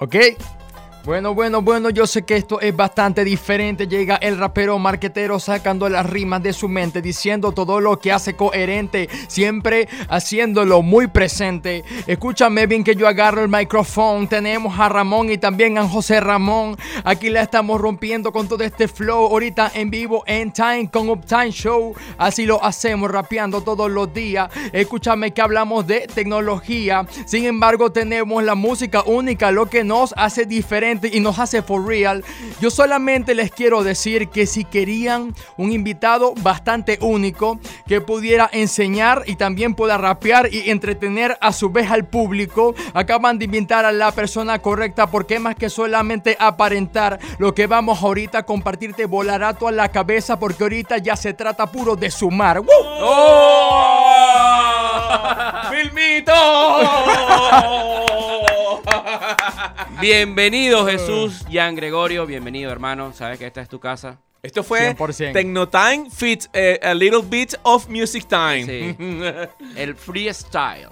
¿Ok? Bueno, bueno, bueno, yo sé que esto es bastante diferente. Llega el rapero marquetero sacando las rimas de su mente, diciendo todo lo que hace coherente, siempre haciéndolo muy presente. Escúchame bien que yo agarro el micrófono. Tenemos a Ramón y también a José Ramón. Aquí la estamos rompiendo con todo este flow. Ahorita en vivo, en Time, con Uptime Show. Así lo hacemos, rapeando todos los días. Escúchame que hablamos de tecnología. Sin embargo, tenemos la música única, lo que nos hace diferente y nos hace for real. Yo solamente les quiero decir que si querían un invitado bastante único que pudiera enseñar y también pueda rapear y entretener a su vez al público, acaban de invitar a la persona correcta porque más que solamente aparentar lo que vamos ahorita a compartirte volará toda la cabeza porque ahorita ya se trata puro de sumar. ¡Woo! ¡Oh! ¡Filmito! Bienvenido Jesús, Jan Gregorio, bienvenido hermano, sabes que esta es tu casa. Esto fue 100%. Tecnotime Fit eh, a Little Bit of Music Time. Sí. El freestyle.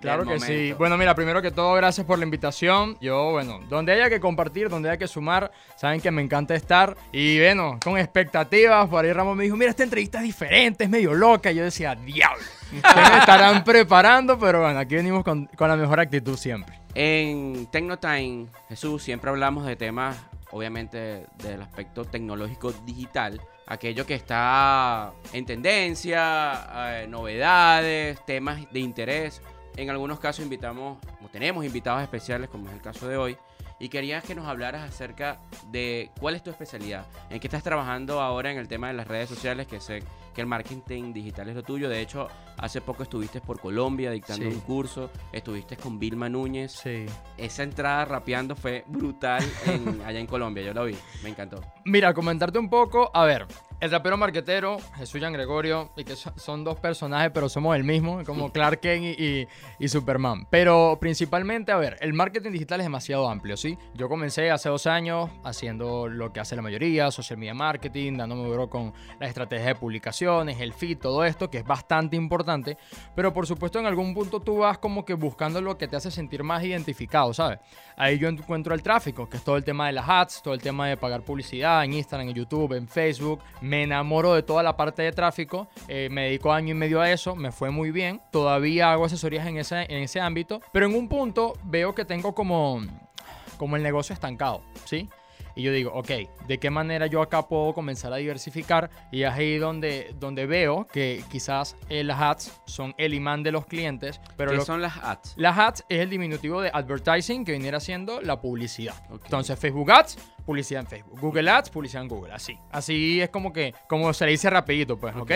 Claro que sí. Bueno, mira, primero que todo, gracias por la invitación. Yo, bueno, donde haya que compartir, donde haya que sumar, saben que me encanta estar. Y bueno, con expectativas, por ahí Ramón me dijo, mira, esta entrevista es diferente, es medio loca. Y yo decía, diablo. ¿Qué me estarán preparando? Pero bueno, aquí venimos con, con la mejor actitud siempre. En Tecnotime, Jesús, siempre hablamos de temas, obviamente, del aspecto tecnológico digital. Aquello que está en tendencia, eh, novedades, temas de interés. En algunos casos invitamos, o tenemos invitados especiales, como es el caso de hoy. Y querías que nos hablaras acerca de cuál es tu especialidad, en qué estás trabajando ahora en el tema de las redes sociales, que sé que el marketing digital es lo tuyo. De hecho, hace poco estuviste por Colombia dictando Sí. un curso, estuviste con Vilma Núñez. Sí. Esa entrada rapeando fue brutal en- allá en Colombia, yo lo vi, me encantó. Mira, comentarte un poco, a ver, el rapero marquetero, Jesús Jan Gregorio, y que so- son dos personajes, pero somos el mismo, como Clark Kent y, y- y Superman. Pero principalmente, a ver, el marketing digital es demasiado amplio, ¿sí? Yo comencé hace dos años haciendo lo que hace la mayoría, social media marketing, dándome duro con la estrategia de publicaciones, el feed, todo esto, que es bastante importante. Pero por supuesto, en algún punto tú vas como que buscando lo que te hace sentir más identificado, ¿sabes? Ahí yo encuentro el tráfico, que es todo el tema de las ads, todo el tema de pagar publicidad en Instagram, en YouTube, en Facebook. Me enamoro de toda la parte de tráfico. eh, me dedico año y medio a eso, me fue muy bien. Todavía hago asesorías en ese, en ese ámbito. Pero en un punto veo que tengo como, como el negocio estancado, ¿sí? Y yo digo, ok, ¿de qué manera yo acá puedo comenzar a diversificar? Y es ahí donde, donde veo que quizás eh, las ads son el imán de los clientes, pero ¿Qué lo- son las ads? las ads es el diminutivo de advertising que viniera siendo la publicidad. Entonces, Facebook Ads, publicidad en Facebook. Google Ads, publicidad en Google. Así. Así es como que, como se le dice rapidito, pues, ¿ok? Ok.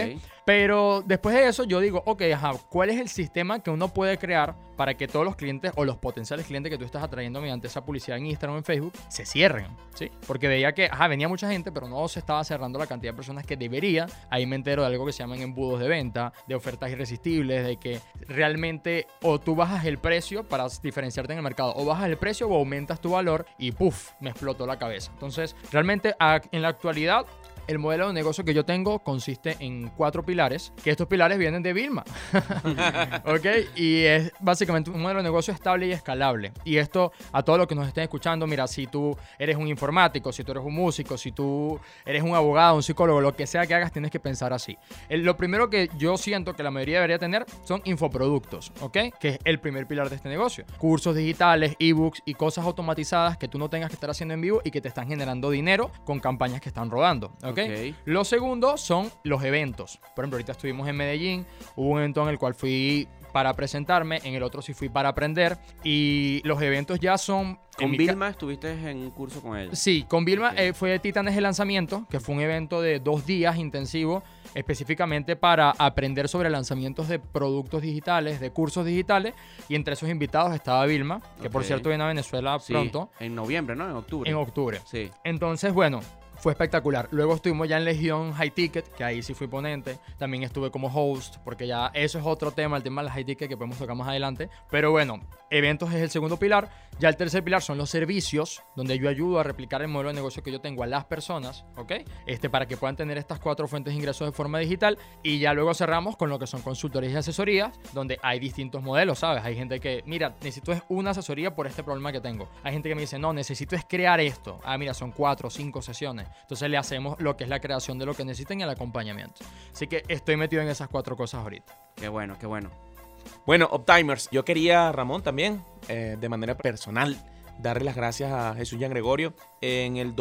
Pero después de eso, yo digo, ok, ajá, ¿cuál es el sistema que uno puede crear para que todos los clientes o los potenciales clientes que tú estás atrayendo mediante esa publicidad en Instagram o en Facebook se cierren? ¿Sí? Porque veía que, ajá, venía mucha gente, pero no se estaba cerrando la cantidad de personas que debería. Ahí me entero de algo que se llaman embudos de venta, de ofertas irresistibles, de que realmente o tú bajas el precio para diferenciarte en el mercado, o bajas el precio o aumentas tu valor y puff, me explotó la cabeza. Entonces, realmente en la actualidad el modelo de negocio que yo tengo consiste en cuatro pilares, que estos pilares vienen de Vilma. ¿Ok? Y es básicamente un modelo de negocio estable y escalable. Y esto a todos los que nos estén escuchando, mira, si tú eres un informático, si tú eres un músico, si tú eres un abogado, un psicólogo, lo que sea que hagas, tienes que pensar así. Lo primero que yo siento que la mayoría debería tener son infoproductos, ¿ok? Que es el primer pilar de este negocio. Cursos digitales, ebooks y cosas automatizadas que tú no tengas que estar haciendo en vivo y que te están generando dinero con campañas que están rodando, ¿ok? Ok. Lo segundo son los eventos. Por ejemplo, ahorita estuvimos en Medellín, hubo un evento en el cual fui para presentarme, en el otro sí fui para aprender y los eventos ya son... Con Vilma estuviste en un curso con ella. Sí, con Vilma eh, fue Titanes de Lanzamiento, que fue un evento de dos días intensivo, específicamente para aprender sobre lanzamientos de productos digitales, de cursos digitales, y entre esos invitados estaba Vilma, que por cierto viene a Venezuela Sí, pronto, En noviembre, ¿no? En octubre. en octubre. Sí. Entonces, bueno, fue espectacular. Luego estuvimos ya en Legión High Ticket, que ahí sí fui ponente. También estuve como host, porque ya eso es otro tema, el tema de las High Ticket que podemos tocar más adelante. Pero bueno, eventos es el segundo pilar. Ya el tercer pilar son los servicios, donde yo ayudo a replicar el modelo de negocio que yo tengo a las personas, ¿ok? Este, para que puedan tener estas cuatro fuentes de ingresos de forma digital. Y ya luego cerramos con lo que son consultorías y asesorías, donde hay distintos modelos, ¿sabes? Hay gente que, mira, necesito es una asesoría por este problema que tengo. Hay gente que me dice, no, necesito es crear esto. Ah, mira, son cuatro o cinco sesiones. Entonces le hacemos lo que es la creación de lo que necesiten y el acompañamiento. Así que estoy metido en esas cuatro cosas ahorita. Qué bueno, qué bueno. Bueno, Optimers, yo quería, Ramón, también, eh, de manera personal, darle las gracias a Jesús Yan Gregorio en el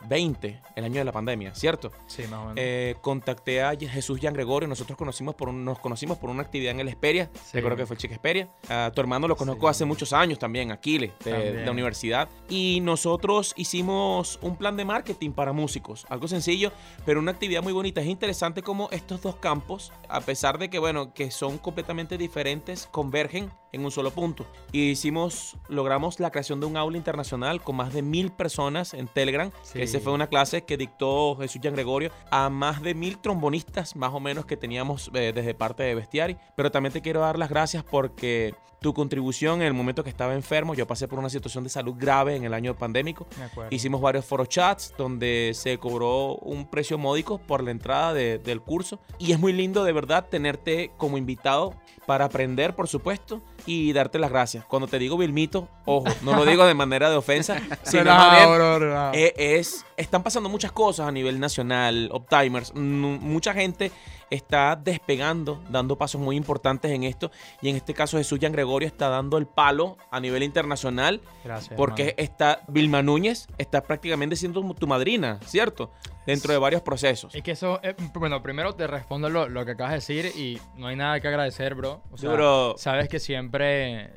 2020, el año de la pandemia, ¿cierto? Sí, más o menos. Eh, contacté a Jesús Yan Gregorio, nosotros conocimos por un- nos conocimos por una actividad en el Esperia, Sí. recuerdo que fue el Chica Esperia. A tu hermano lo conozco Sí. hace muchos años también, Aquiles, de, También. de la universidad. Y nosotros hicimos un plan de marketing para músicos, algo sencillo, pero una actividad muy bonita. Es interesante cómo estos dos campos, a pesar de que, bueno, que son completamente diferentes, convergen en un solo punto. Y hicimos, logramos la creación de un aula internacional con más de mil personas en Telegram. Sí. Ese fue una clase que dictó Jesús Gregorio a más de mil trombonistas, más o menos, que teníamos eh, desde parte de Bestiari. Pero también te quiero dar las gracias porque tu contribución en el momento que estaba enfermo, yo pasé por una situación de salud grave en el año pandémico. Hicimos varios forochats donde se cobró un precio módico por la entrada de- del curso. Y es muy lindo de verdad tenerte como invitado para aprender, por supuesto, y darte las gracias. Cuando te digo Vilmito, ojo, no lo digo de manera de ofensa, sino bro, relajado. eh, es, están pasando muchas cosas a nivel nacional, Optimers. mm, Mucha gente está despegando, dando pasos muy importantes en esto. Y en este caso Jesús Yan Gregorio está dando el palo a nivel internacional Gracias. porque hermano. está Vilma Núñez está prácticamente siendo tu madrina, ¿cierto? Dentro de varios procesos. Es que eso, eh, bueno, primero te respondo lo, lo que acabas de decir y no hay nada que agradecer, bro. O sea, Duro. sabes que siempre,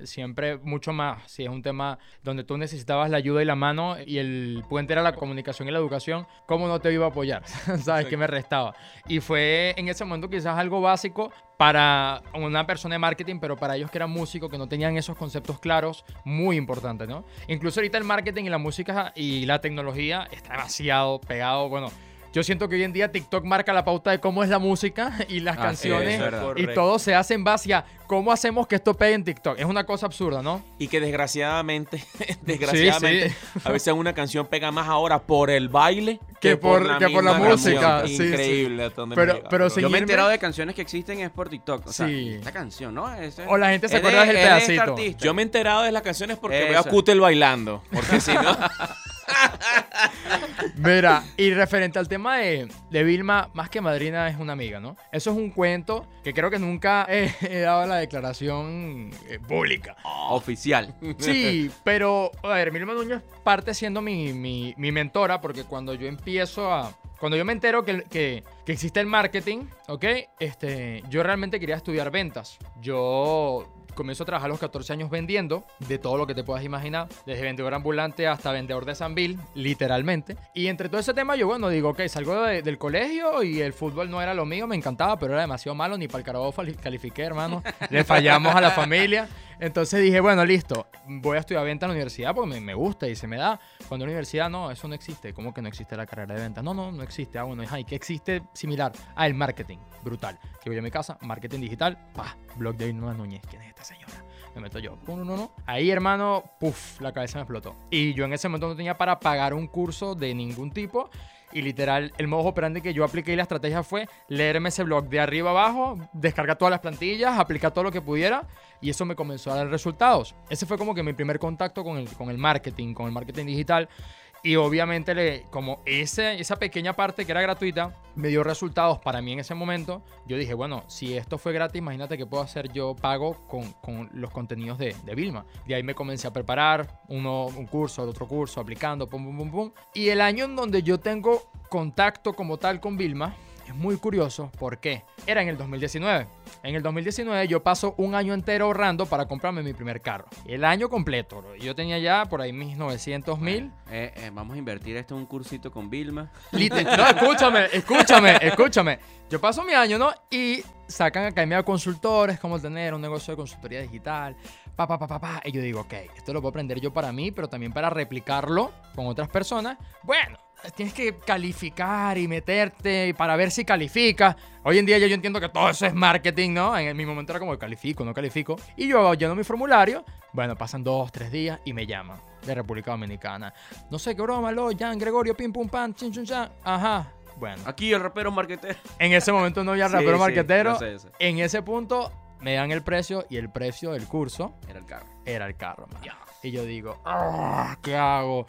siempre mucho más, si es un tema donde tú necesitabas la ayuda y la mano y el puente era la comunicación y la educación, ¿cómo no te iba a apoyar? sabes que me restaba. Y fue en ese momento quizás algo básico para una persona de marketing, pero para ellos que eran músicos, que no tenían esos conceptos claros, muy importante, ¿no? Incluso ahorita el marketing y la música y la tecnología está demasiado pegado, bueno. Yo siento que hoy en día TikTok marca la pauta de cómo es la música y las Ah, sí, canciones y Correcto. todo se hace en base a cómo hacemos que esto pegue en TikTok. Es una cosa absurda, ¿no? Y que desgraciadamente, desgraciadamente, sí. a veces una canción pega más ahora por el baile Que por- que por la misma música. Increíble. hasta Pero- me pero bro. Yo me he Seguirme- enterado de canciones que existen es por TikTok. O sea, Sí. esta canción, ¿no? O la gente se acuerda del es de este pedacito. Yo me he enterado de las canciones porque veo a Eso. Kutel bailando. Porque si no. Mira, y referente al tema de, de Vilma, más que madrina es una amiga, ¿no? Eso es un cuento que creo que nunca he, he dado la declaración eh, pública. Oficial. Sí, pero, a ver, Vilma Núñez parte siendo mi, mi- mi mentora porque cuando yo empiezo a... Cuando yo me entero que, que, que existe el marketing, ¿ok? Este, yo realmente quería estudiar ventas. Yo comienzo a trabajar los 14 años vendiendo de todo lo que te puedas imaginar, desde vendedor ambulante hasta vendedor de Sanville, literalmente. Y entre todo ese tema, yo, bueno, digo, ok, salgo de- del colegio y el fútbol no era lo mío, me encantaba, pero era demasiado malo, ni para el carajo califiqué, hermano. Le fallamos a la familia. Entonces dije, bueno, listo, voy a estudiar venta en la universidad porque me, me gusta y se me da. Cuando en la universidad, no, eso no existe. ¿Cómo que no existe la carrera de venta? No, no, no existe. Ah, bueno, ¿y qué existe similar? Ah, el marketing. Brutal. Llego yo a mi casa, marketing digital, pa, blog de Vilma Núñez. ¿Quién es esta señora? Me meto yo. No, no, no. Ahí, hermano, puff, la cabeza me explotó. Y yo en ese momento no tenía para pagar un curso de ningún tipo. Y literal, el modo operandi que yo apliqué y la estrategia fue leerme ese blog de arriba abajo, descargar todas las plantillas, aplicar todo lo que pudiera. Y eso me comenzó a dar resultados. Ese fue como que mi primer contacto con el, con el marketing, con el marketing digital. Y obviamente, le, como ese, esa pequeña parte que era gratuita me dio resultados para mí en ese momento, yo dije, bueno, si esto fue gratis, imagínate que puedo hacer yo pago con, con los contenidos de, de Vilma. De ahí me comencé a preparar uno, un curso, otro curso, aplicando, pum, pum, pum, pum. Y el año en donde yo tengo contacto como tal con Vilma es muy curioso. ¿Por qué? Era en el 2019. En el 2019 yo paso un año entero ahorrando para comprarme mi primer carro. El año completo. bro. Yo tenía ya por ahí mis 900 mil. Eh, eh, vamos a invertir esto en un cursito con Vilma. No, escúchame, escúchame, escúchame. Yo paso mi año, ¿no? Y sacan academia de consultores, cómo tener un negocio de consultoría digital, pa, pa, pa, pa, pa. Y yo digo, ok, esto lo puedo aprender yo para mí, pero también para replicarlo con otras personas. Bueno, tienes que calificar y meterte para ver si calificas. Hoy en día ya yo entiendo que todo eso es marketing, ¿no? En mi momento era como califico, no califico. Y yo lleno mi formulario. Bueno, pasan dos, tres días y me llaman de República Dominicana. No sé qué broma, lo, Jan, Gregorio, pim, pum, pam, chin, chun, chan. Ajá. Bueno, Aquí el rapero marquetero. en ese momento no había Sí, rapero sí, marquetero. lo sé. En ese punto me dan el precio y el precio del curso Era el carro. era el carro. man. Y yo digo, "Ah, ¿qué hago?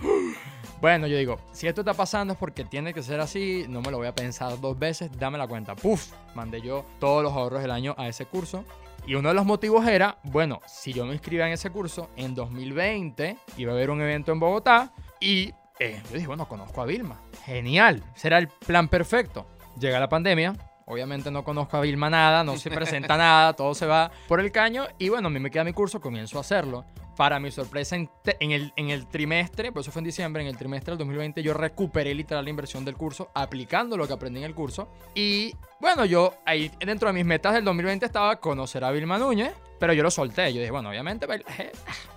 Bueno, yo digo, si esto está pasando es porque tiene que ser así, no me lo voy a pensar dos veces, dame la cuenta. Puf, mandé yo todos los ahorros del año a ese curso. Y uno de los motivos era, bueno, si yo me inscribía en ese curso, en 2020 iba a haber un evento en Bogotá y eh, yo dije, bueno, conozco a Vilma. Genial, será el plan perfecto. Llega la pandemia, obviamente no conozco a Vilma nada, no se presenta nada, todo se va por el caño y bueno, a mí me queda mi curso, comienzo a hacerlo. Para mi sorpresa, en, en el, en el trimestre, por eso fue en diciembre, en el trimestre del 2020, yo recuperé literal la inversión del curso, aplicando lo que aprendí en el curso. Y bueno, yo ahí dentro de mis metas del 2020 estaba conocer a Vilma Núñez, pero yo lo solté. Yo dije, bueno, obviamente, pues, eh,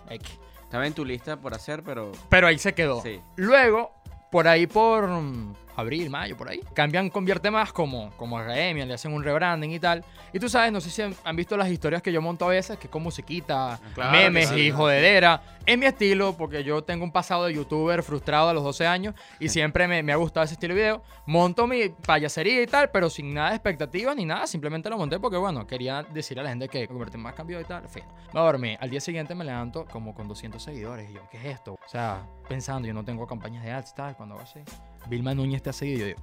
X. Estaba en tu lista por hacer, pero. pero ahí se quedó. Sí. Luego, por ahí por abril, mayo, por ahí, cambian Convierte Más como, como Academia, le hacen un rebranding y tal. Y tú sabes, no sé si han, han visto las historias que yo monto a veces, que es con musiquita, Claro memes sí. y jodedera. Es mi estilo, porque yo tengo un pasado de youtuber frustrado a los 12 años y siempre me, me ha gustado ese estilo de video. Monto mi payasería y tal, pero sin nada de expectativas ni nada. Simplemente lo monté porque, bueno, quería decirle a la gente que Convierte Más cambió y tal. Fin. Me dormí. Al día siguiente me levanto como con 200 seguidores. Y yo, ¿qué es esto? O sea, pensando, yo no tengo campañas de ads y tal, cuando hago así. Vilma Núñez te ha seguido. Yo digo,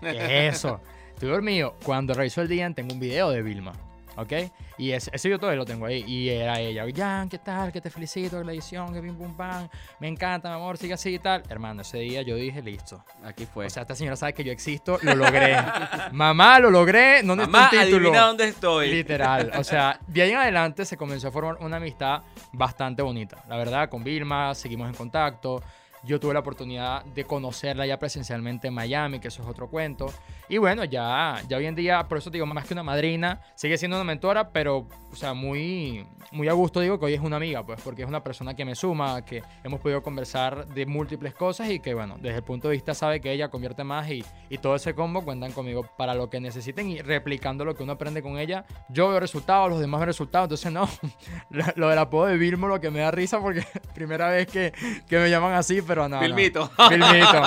¿qué es eso? Estoy dormido. Cuando reviso el día, tengo un video de Vilma. ¿Ok? Y ese, ese video todavía lo tengo ahí. Y era ella. Jan, ¿qué tal? Que te felicito por la edición. Que pim pum pam. Me encanta, mi amor. Sigue así y tal. Hermano, ese día yo dije, listo. Aquí fue. O sea, esta señora sabe que yo existo. Lo logré. Mamá, lo logré. No Mamá, necesito un título. adivina dónde estoy. Literal. O sea, de ahí en adelante se comenzó a formar una amistad bastante bonita. La verdad, con Vilma seguimos en contacto. Yo tuve la oportunidad de conocerla ya presencialmente en Miami, que eso es otro cuento. Y bueno, ya, ya hoy en día, por eso te digo, más que una madrina, sigue siendo una mentora, pero, o sea, muy, muy a gusto digo que hoy es una amiga, pues, porque es una persona que me suma, que hemos podido conversar de múltiples cosas y que, bueno, desde el punto de vista sabe que ella convierte más y, y todo ese combo cuentan conmigo para lo que necesiten y replicando lo que uno aprende con ella. Yo veo resultados, los demás ven resultados, entonces no, lo, del apodo de Vilmo lo que me da risa porque primera vez que, que me llaman así, pero no. no. Vilmito. Vilmito.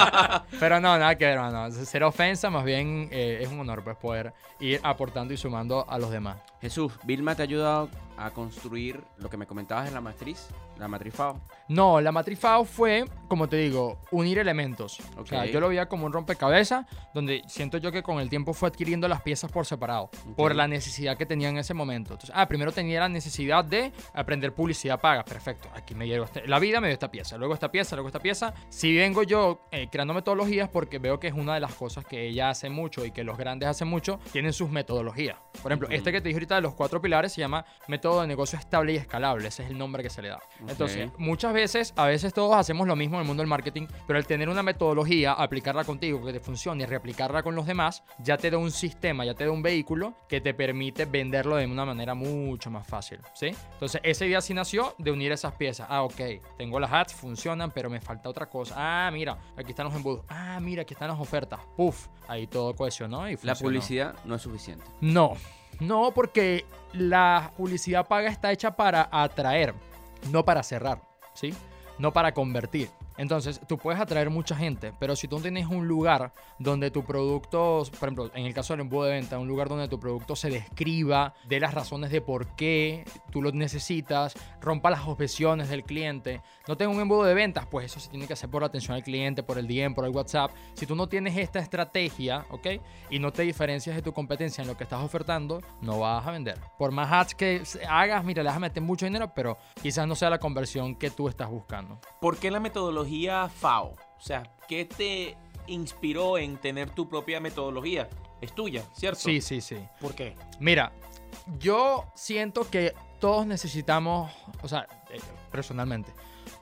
Pero no, nada que ver, hermano. Cero ofensa, más bien eh, es un honor pues poder ir aportando y sumando a los demás. Jesús, Vilma te ha ayudado a construir lo que me comentabas en la matriz, la matriz FAO. No, la matriz FAO fue, como te digo, unir elementos. O sea, yo lo veía como un rompecabezas, donde siento yo que con el tiempo fue adquiriendo las piezas por separado, por la necesidad que tenía en ese momento. Entonces, ah, primero tenía la necesidad de aprender publicidad paga. Perfecto, aquí me llegó este- la vida me dio esta pieza, luego esta pieza, luego esta pieza. Si vengo yo eh, creando metodologías, porque veo que es una de las cosas que ella hace mucho y que los grandes hacen mucho, tienen sus metodologías. Por ejemplo, este que te dije ahorita de los cuatro pilares se llama método de negocio estable y escalable. Ese es el nombre que se le da. Entonces, Ok. muchas veces, a veces todos hacemos lo mismo en el mundo del marketing, pero al tener una metodología, aplicarla contigo, que te funcione y replicarla con los demás, ya te da un sistema, ya te da un vehículo que te permite venderlo de una manera mucho más fácil, ¿sí? Entonces, ese día sí nació de unir esas piezas. Ah, ok, tengo las ads, funcionan, pero me falta otra cosa. Ah, mira, aquí están los embudos. Ah, mira, aquí están las ofertas. Puf, ahí todo cohesionó y La funcionó. publicidad no es suficiente. No, no, porque la publicidad paga está hecha para atraer, no para cerrar, ¿sí? No para convertir. Entonces, tú puedes atraer mucha gente, pero si tú tienes un lugar donde tu producto, por ejemplo, en el caso del embudo de venta, un lugar donde tu producto se describa, de las razones de por qué tú lo necesitas, rompa las objeciones del cliente. No tengo un embudo de ventas, pues eso se tiene que hacer por la atención al cliente, por el DM, por el WhatsApp. Si tú no tienes esta estrategia, ¿ok? Y no te diferencias de tu competencia en lo que estás ofertando, no vas a vender. Por más ads que hagas, mira, le vas a meter mucho dinero, pero quizás no sea la conversión que tú estás buscando. ¿Por qué la metodología FAO? O sea, ¿qué te inspiró en tener tu propia metodología? Es tuya, ¿cierto? Sí, sí, sí. ¿Por qué? Mira, yo siento que todos necesitamos, o sea, eh, personalmente,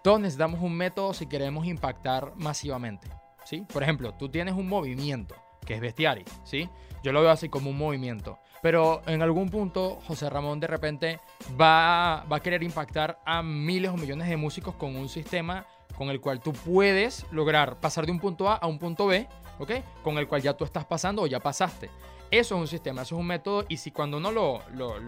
todos necesitamos un método si queremos impactar masivamente, ¿sí? Por ejemplo, tú tienes un movimiento, que es Bestiari, ¿sí? Yo lo veo así como un movimiento. Pero en algún punto, José Ramón de repente va, va a querer impactar a miles o millones de músicos con un sistema con el cual tú puedes lograr pasar de un punto A a un punto B, ¿ok? Con el cual ya tú estás pasando o ya pasaste. Eso es un sistema, eso es un método y si cuando uno lo, lo,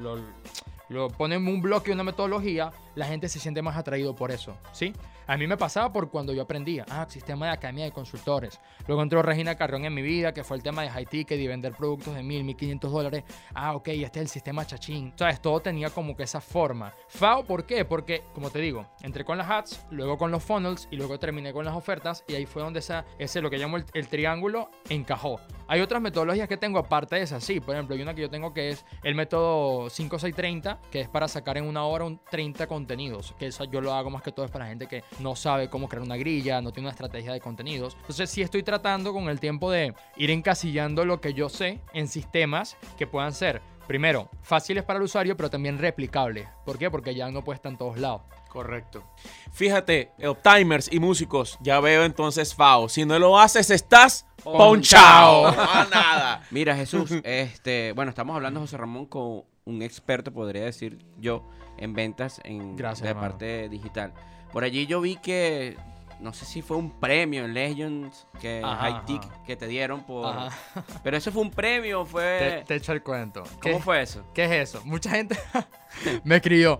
lo, pone en un bloque, una metodología, la gente se siente más atraído por eso, ¿sí? A mí me pasaba por cuando yo aprendía, ah, sistema de academia de consultores. Luego entró Regina Carrión en mi vida, que fue el tema de high ticket y vender productos de mil, mil quinientos dólares. Ah, ok, este es el sistema chachín. ¿Sabes? Todo tenía como que esa forma. FAO, ¿por qué? Porque, como te digo, entré con las ads, luego con los funnels y luego terminé con las ofertas y ahí fue donde esa, ese, lo que llamo el, triángulo, encajó. Hay otras metodologías que tengo aparte de esas, sí. Por ejemplo, hay una que yo tengo que es el método 5630, que es para sacar en una hora un 30 contenidos. Que eso yo lo hago más que todo es para gente que no sabe cómo crear una grilla, no tiene una estrategia de contenidos. Entonces sí estoy tratando con el tiempo de ir encasillando lo que yo sé en sistemas que puedan ser, primero, fáciles para el usuario, pero también replicables. ¿Por qué? Porque ya no puede estar en todos lados. Correcto. Fíjate, timers y músicos, ya veo entonces FAO. Si no lo haces, estás ponchado. Ponchao. nada. Mira, Jesús, este, bueno, estamos hablando, José Ramón, con un experto, podría decir yo, en ventas en Gracias, de hermano. parte digital. Por allí yo vi que no sé si fue un premio en Legends que Ajá, High ajá. Que te dieron por Ajá. Pero eso fue un premio, fue te echo el cuento. ¿Cómo ¿Qué- fue eso? ¿Qué es eso? Mucha gente me escribió.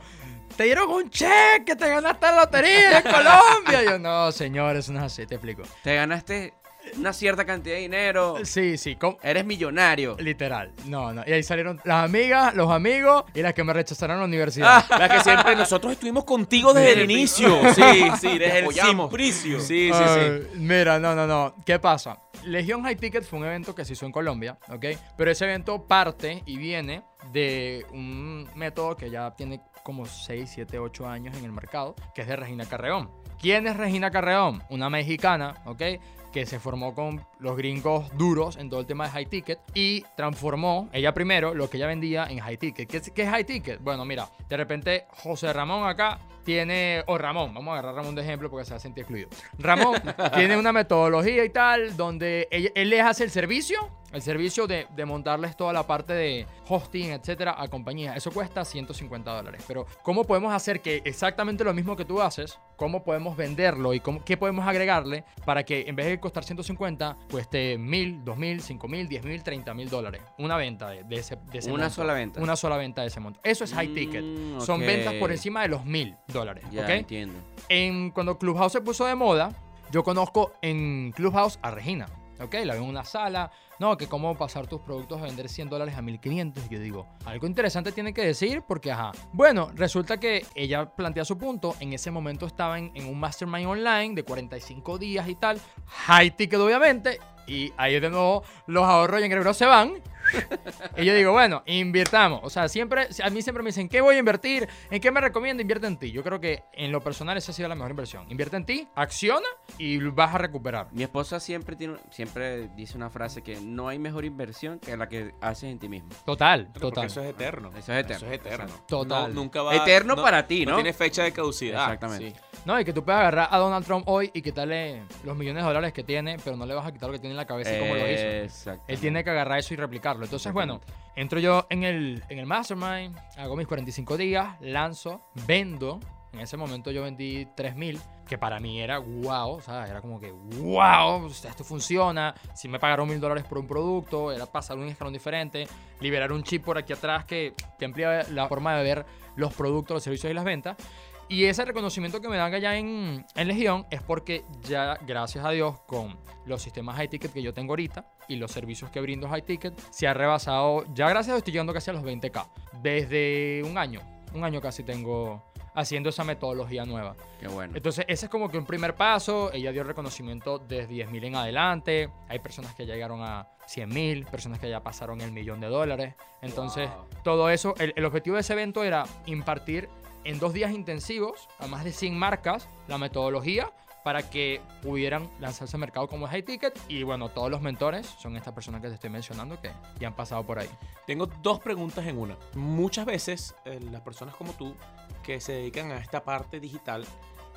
Te dieron un cheque, te ganaste la lotería en Colombia. Yo, no, señor, eso no es así, te explico. Te ganaste una cierta cantidad de dinero. Sí, sí, com- Eres millonario. literal. No, no. Y ahí salieron las amigas, los amigos y las que me rechazaron en la universidad. La que siempre nosotros estuvimos contigo desde el inicio. Sí, sí, desde el apoyamos. simplicio. Sí, sí, sí. Ay, Mira, no, no, no. ¿Qué pasa? Legion High Ticket fue un evento que se hizo en Colombia, ¿ok? Pero ese evento parte y viene de un método que ya tiene como 6, 7, 8 años en el mercado, que es de Regina Carreón. ¿Quién es Regina Carreón? Una mexicana, ¿ok? Que se formó con los gringos duros en todo el tema de high ticket y transformó ella primero lo que ella vendía en high ticket. ¿Qué es, qué es high ticket? Bueno, mira, de repente José Ramón acá tiene, o Ramón, vamos a agarrar a Ramón de ejemplo porque se va a sentir excluido. Ramón tiene una metodología y tal donde él les hace el servicio, el servicio de, de montarles toda la parte de hosting, etcétera, a compañías. Eso cuesta 150 dólares. Pero, ¿cómo podemos hacer que exactamente lo mismo que tú haces, cómo podemos venderlo y cómo, qué podemos agregarle para que en vez de costar 150, cueste 1000, 2000, 5000, 10000, 30000 dólares? Una venta de, de ese, de ese Una monto. sola venta. Una sola venta de ese monto. Eso es high Mm, ticket. Son ventas por encima de los 1000 dólares. Ya entiendo. en, cuando Clubhouse se puso de moda, yo conozco en Clubhouse a Regina. ¿Ok? La veo en una sala. No, que cómo pasar tus productos a vender 100 dólares a 1500. Y yo digo, algo interesante tiene que decir porque, ajá. Bueno, resulta que ella plantea su punto. En ese momento estaba en, en un mastermind online de 45 días y tal. High ticket, obviamente. Y ahí de nuevo los ahorros y engreídos se van. Y yo digo, bueno, invirtamos. O sea, siempre, a mí siempre me dicen, ¿qué voy a invertir? ¿En qué me recomiendo? Invierte en ti. Yo creo que en lo personal esa ha sido la mejor inversión. Invierte en ti, acciona y vas a recuperar. Mi esposa siempre tiene siempre dice una frase que no hay mejor inversión que la que haces en ti mismo. Total, Porque total. Eso es eterno. Eso es eterno. Eso es eterno. Total. No, nunca va Eterno para ti, ¿no? No tiene fecha de caducidad. Exactamente. Sí. No, y que tú puedes agarrar a Donald Trump hoy y quitarle los millones de dólares que tiene, pero no le vas a quitar lo que tiene en la cabeza y cómo lo hizo. Exacto. Él tiene que agarrar eso y replicarlo. Entonces, bueno, entro yo en el, en el Mastermind, hago mis 45 días, lanzo, vendo. En ese momento yo vendí 3000, que para mí era wow, o sea, era como que wow, o sea, esto funciona. Si me pagaron mil dólares por un producto, era pasar un escalón diferente, liberar un chip por aquí atrás que te amplía la forma de ver los productos, los servicios y las ventas. Y ese reconocimiento que me dan allá en, en Legión es porque ya, gracias a Dios, con los sistemas high ticket que yo tengo ahorita y los servicios que brindo high ticket, se ha rebasado, ya gracias a Dios estoy llegando casi a los 20k. Desde un año, un año casi tengo haciendo esa metodología nueva. Qué bueno. Entonces, ese es como que un primer paso. Ella dio reconocimiento desde 10.000 en adelante. Hay personas que ya llegaron a 100.000, personas que ya pasaron el millón de dólares. Entonces, Wow. todo eso, el, el objetivo de ese evento era impartir en dos días intensivos a más de 100 marcas la metodología para que pudieran lanzarse al mercado como high ticket. Y bueno, todos los mentores son estas personas que te estoy mencionando que ya han pasado por ahí. Tengo dos preguntas en una. Muchas veces eh, las personas como tú que se dedican a esta parte digital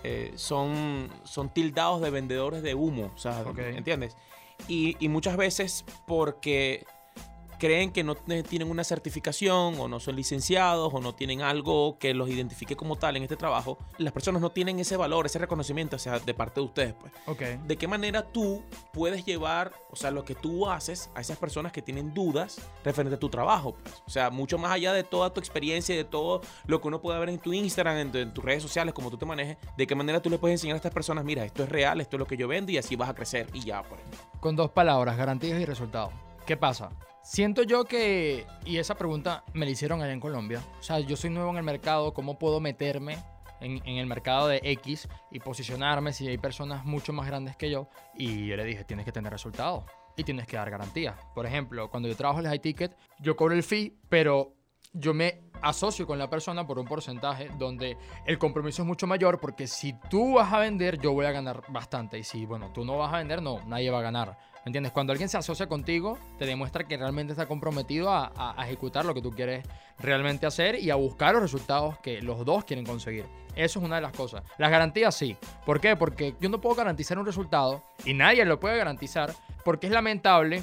eh, son, son tildados de vendedores de humo, o sea. ¿entiendes? Y, y muchas veces porque creen que no tienen una certificación o no son licenciados o no tienen algo que los identifique como tal en este trabajo, las personas no tienen ese valor, ese reconocimiento, o sea, de parte de ustedes, pues. Ok. ¿De qué manera tú puedes llevar, o sea, lo que tú haces a esas personas que tienen dudas referente a tu trabajo? pues? O sea, mucho más allá de toda tu experiencia y de todo lo que uno puede ver en tu Instagram, en tus redes sociales, como tú te manejes, ¿de qué manera tú le puedes enseñar a estas personas, mira, esto es real, esto es lo que yo vendo y así vas a crecer y ya, pues? Con dos palabras, garantías y resultados. ¿Qué pasa? Siento yo que, y esa pregunta me la hicieron allá en Colombia, o sea, yo soy nuevo en el mercado, ¿cómo puedo meterme en, en el mercado de X y posicionarme si hay personas mucho más grandes que yo? Y yo le dije, tienes que tener resultados y tienes que dar garantías. Por ejemplo, cuando yo trabajo en el high ticket, yo cobro el fee, pero yo me asocio con la persona por un porcentaje donde el compromiso es mucho mayor porque si tú vas a vender, yo voy a ganar bastante. Y si, bueno, tú no vas a vender, no, nadie va a ganar. ¿Me entiendes? Cuando alguien se asocia contigo, te demuestra que realmente está comprometido a, a- a ejecutar lo que tú quieres realmente hacer y a buscar los resultados que los dos quieren conseguir. Eso es una de las cosas. Las garantías sí. ¿Por qué? Porque yo no puedo garantizar un resultado y nadie lo puede garantizar porque es lamentable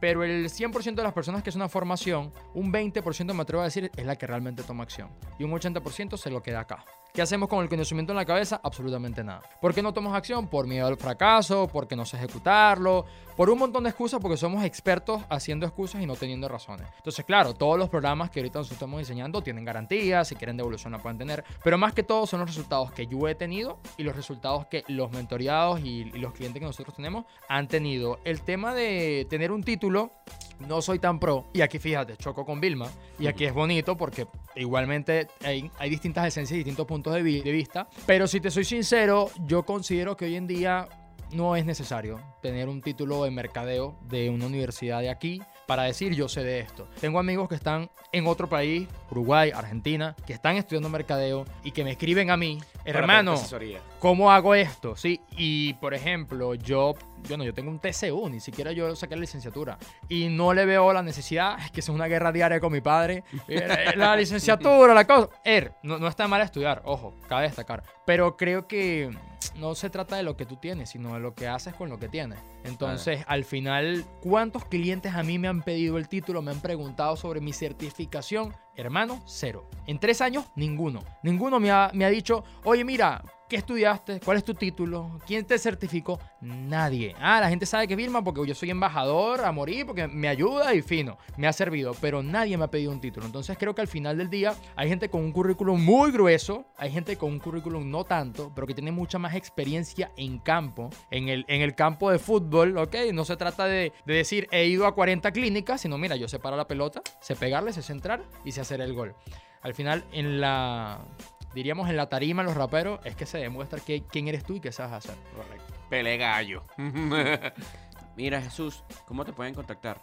pero el 100% de las personas que es una formación, un 20% me atrevo a decir es la que realmente toma acción. Y un 80% se lo queda acá. ¿Qué hacemos con el conocimiento en la cabeza? Absolutamente nada. ¿Por qué no tomas acción? Por miedo al fracaso, porque no sé ejecutarlo, por un montón de excusas, porque somos expertos haciendo excusas y no teniendo razones. Entonces, claro, todos los programas que ahorita nosotros estamos diseñando tienen garantías, si quieren devolución la pueden tener, pero más que todo son los resultados que yo he tenido y los resultados que los mentoreados y, y los clientes que nosotros tenemos han tenido. El tema de tener un título, no soy tan pro. Y aquí fíjate, choco con Vilma. Y aquí es bonito porque igualmente hay, hay distintas esencias y distintos puntos de, vi- de vista. Pero si te soy sincero, yo considero que hoy en día no es necesario tener un título de mercadeo de una universidad de aquí para decir yo sé de esto. Tengo amigos que están en otro país, Uruguay, Argentina, que están estudiando mercadeo y que me escriben a mí, hermano. ¿Cómo hago esto? Sí, y por ejemplo, yo, bueno, yo tengo un TCU, ni siquiera yo saqué la licenciatura. Y no le veo la necesidad, es que es una guerra diaria con mi padre. Eh, La licenciatura, la cosa. Er, no, no está mal estudiar, ojo, cabe destacar. Pero creo que no se trata de lo que tú tienes, sino de lo que haces con lo que tienes. Entonces, al final, ¿cuántos clientes a mí me han pedido el título? Me han preguntado sobre mi certificación. Hermano, cero. En tres años, ninguno. Ninguno me ha, me ha dicho, oye, mira, ¿qué estudiaste? ¿Cuál es tu título? ¿Quién te certificó? Nadie. Ah, la gente sabe que Vilma porque yo soy embajador a morir, porque me ayuda y fino, me ha servido, pero nadie me ha pedido un título. Entonces creo que al final del día hay gente con un currículum muy grueso, hay gente con un currículum no tanto, pero que tiene mucha más experiencia en campo, en el, en el campo de fútbol, ¿ok? No se trata de, de decir he ido a 40 clínicas, sino mira, yo sé parar la pelota, sé pegarle, sé centrar y sé hacer el gol. Al final, en la, diríamos en la tarima, los raperos, es que se demuestra que, quién eres tú y qué sabes hacer. Correcto. Pele gallo. Mira, Jesús, ¿cómo te pueden contactar?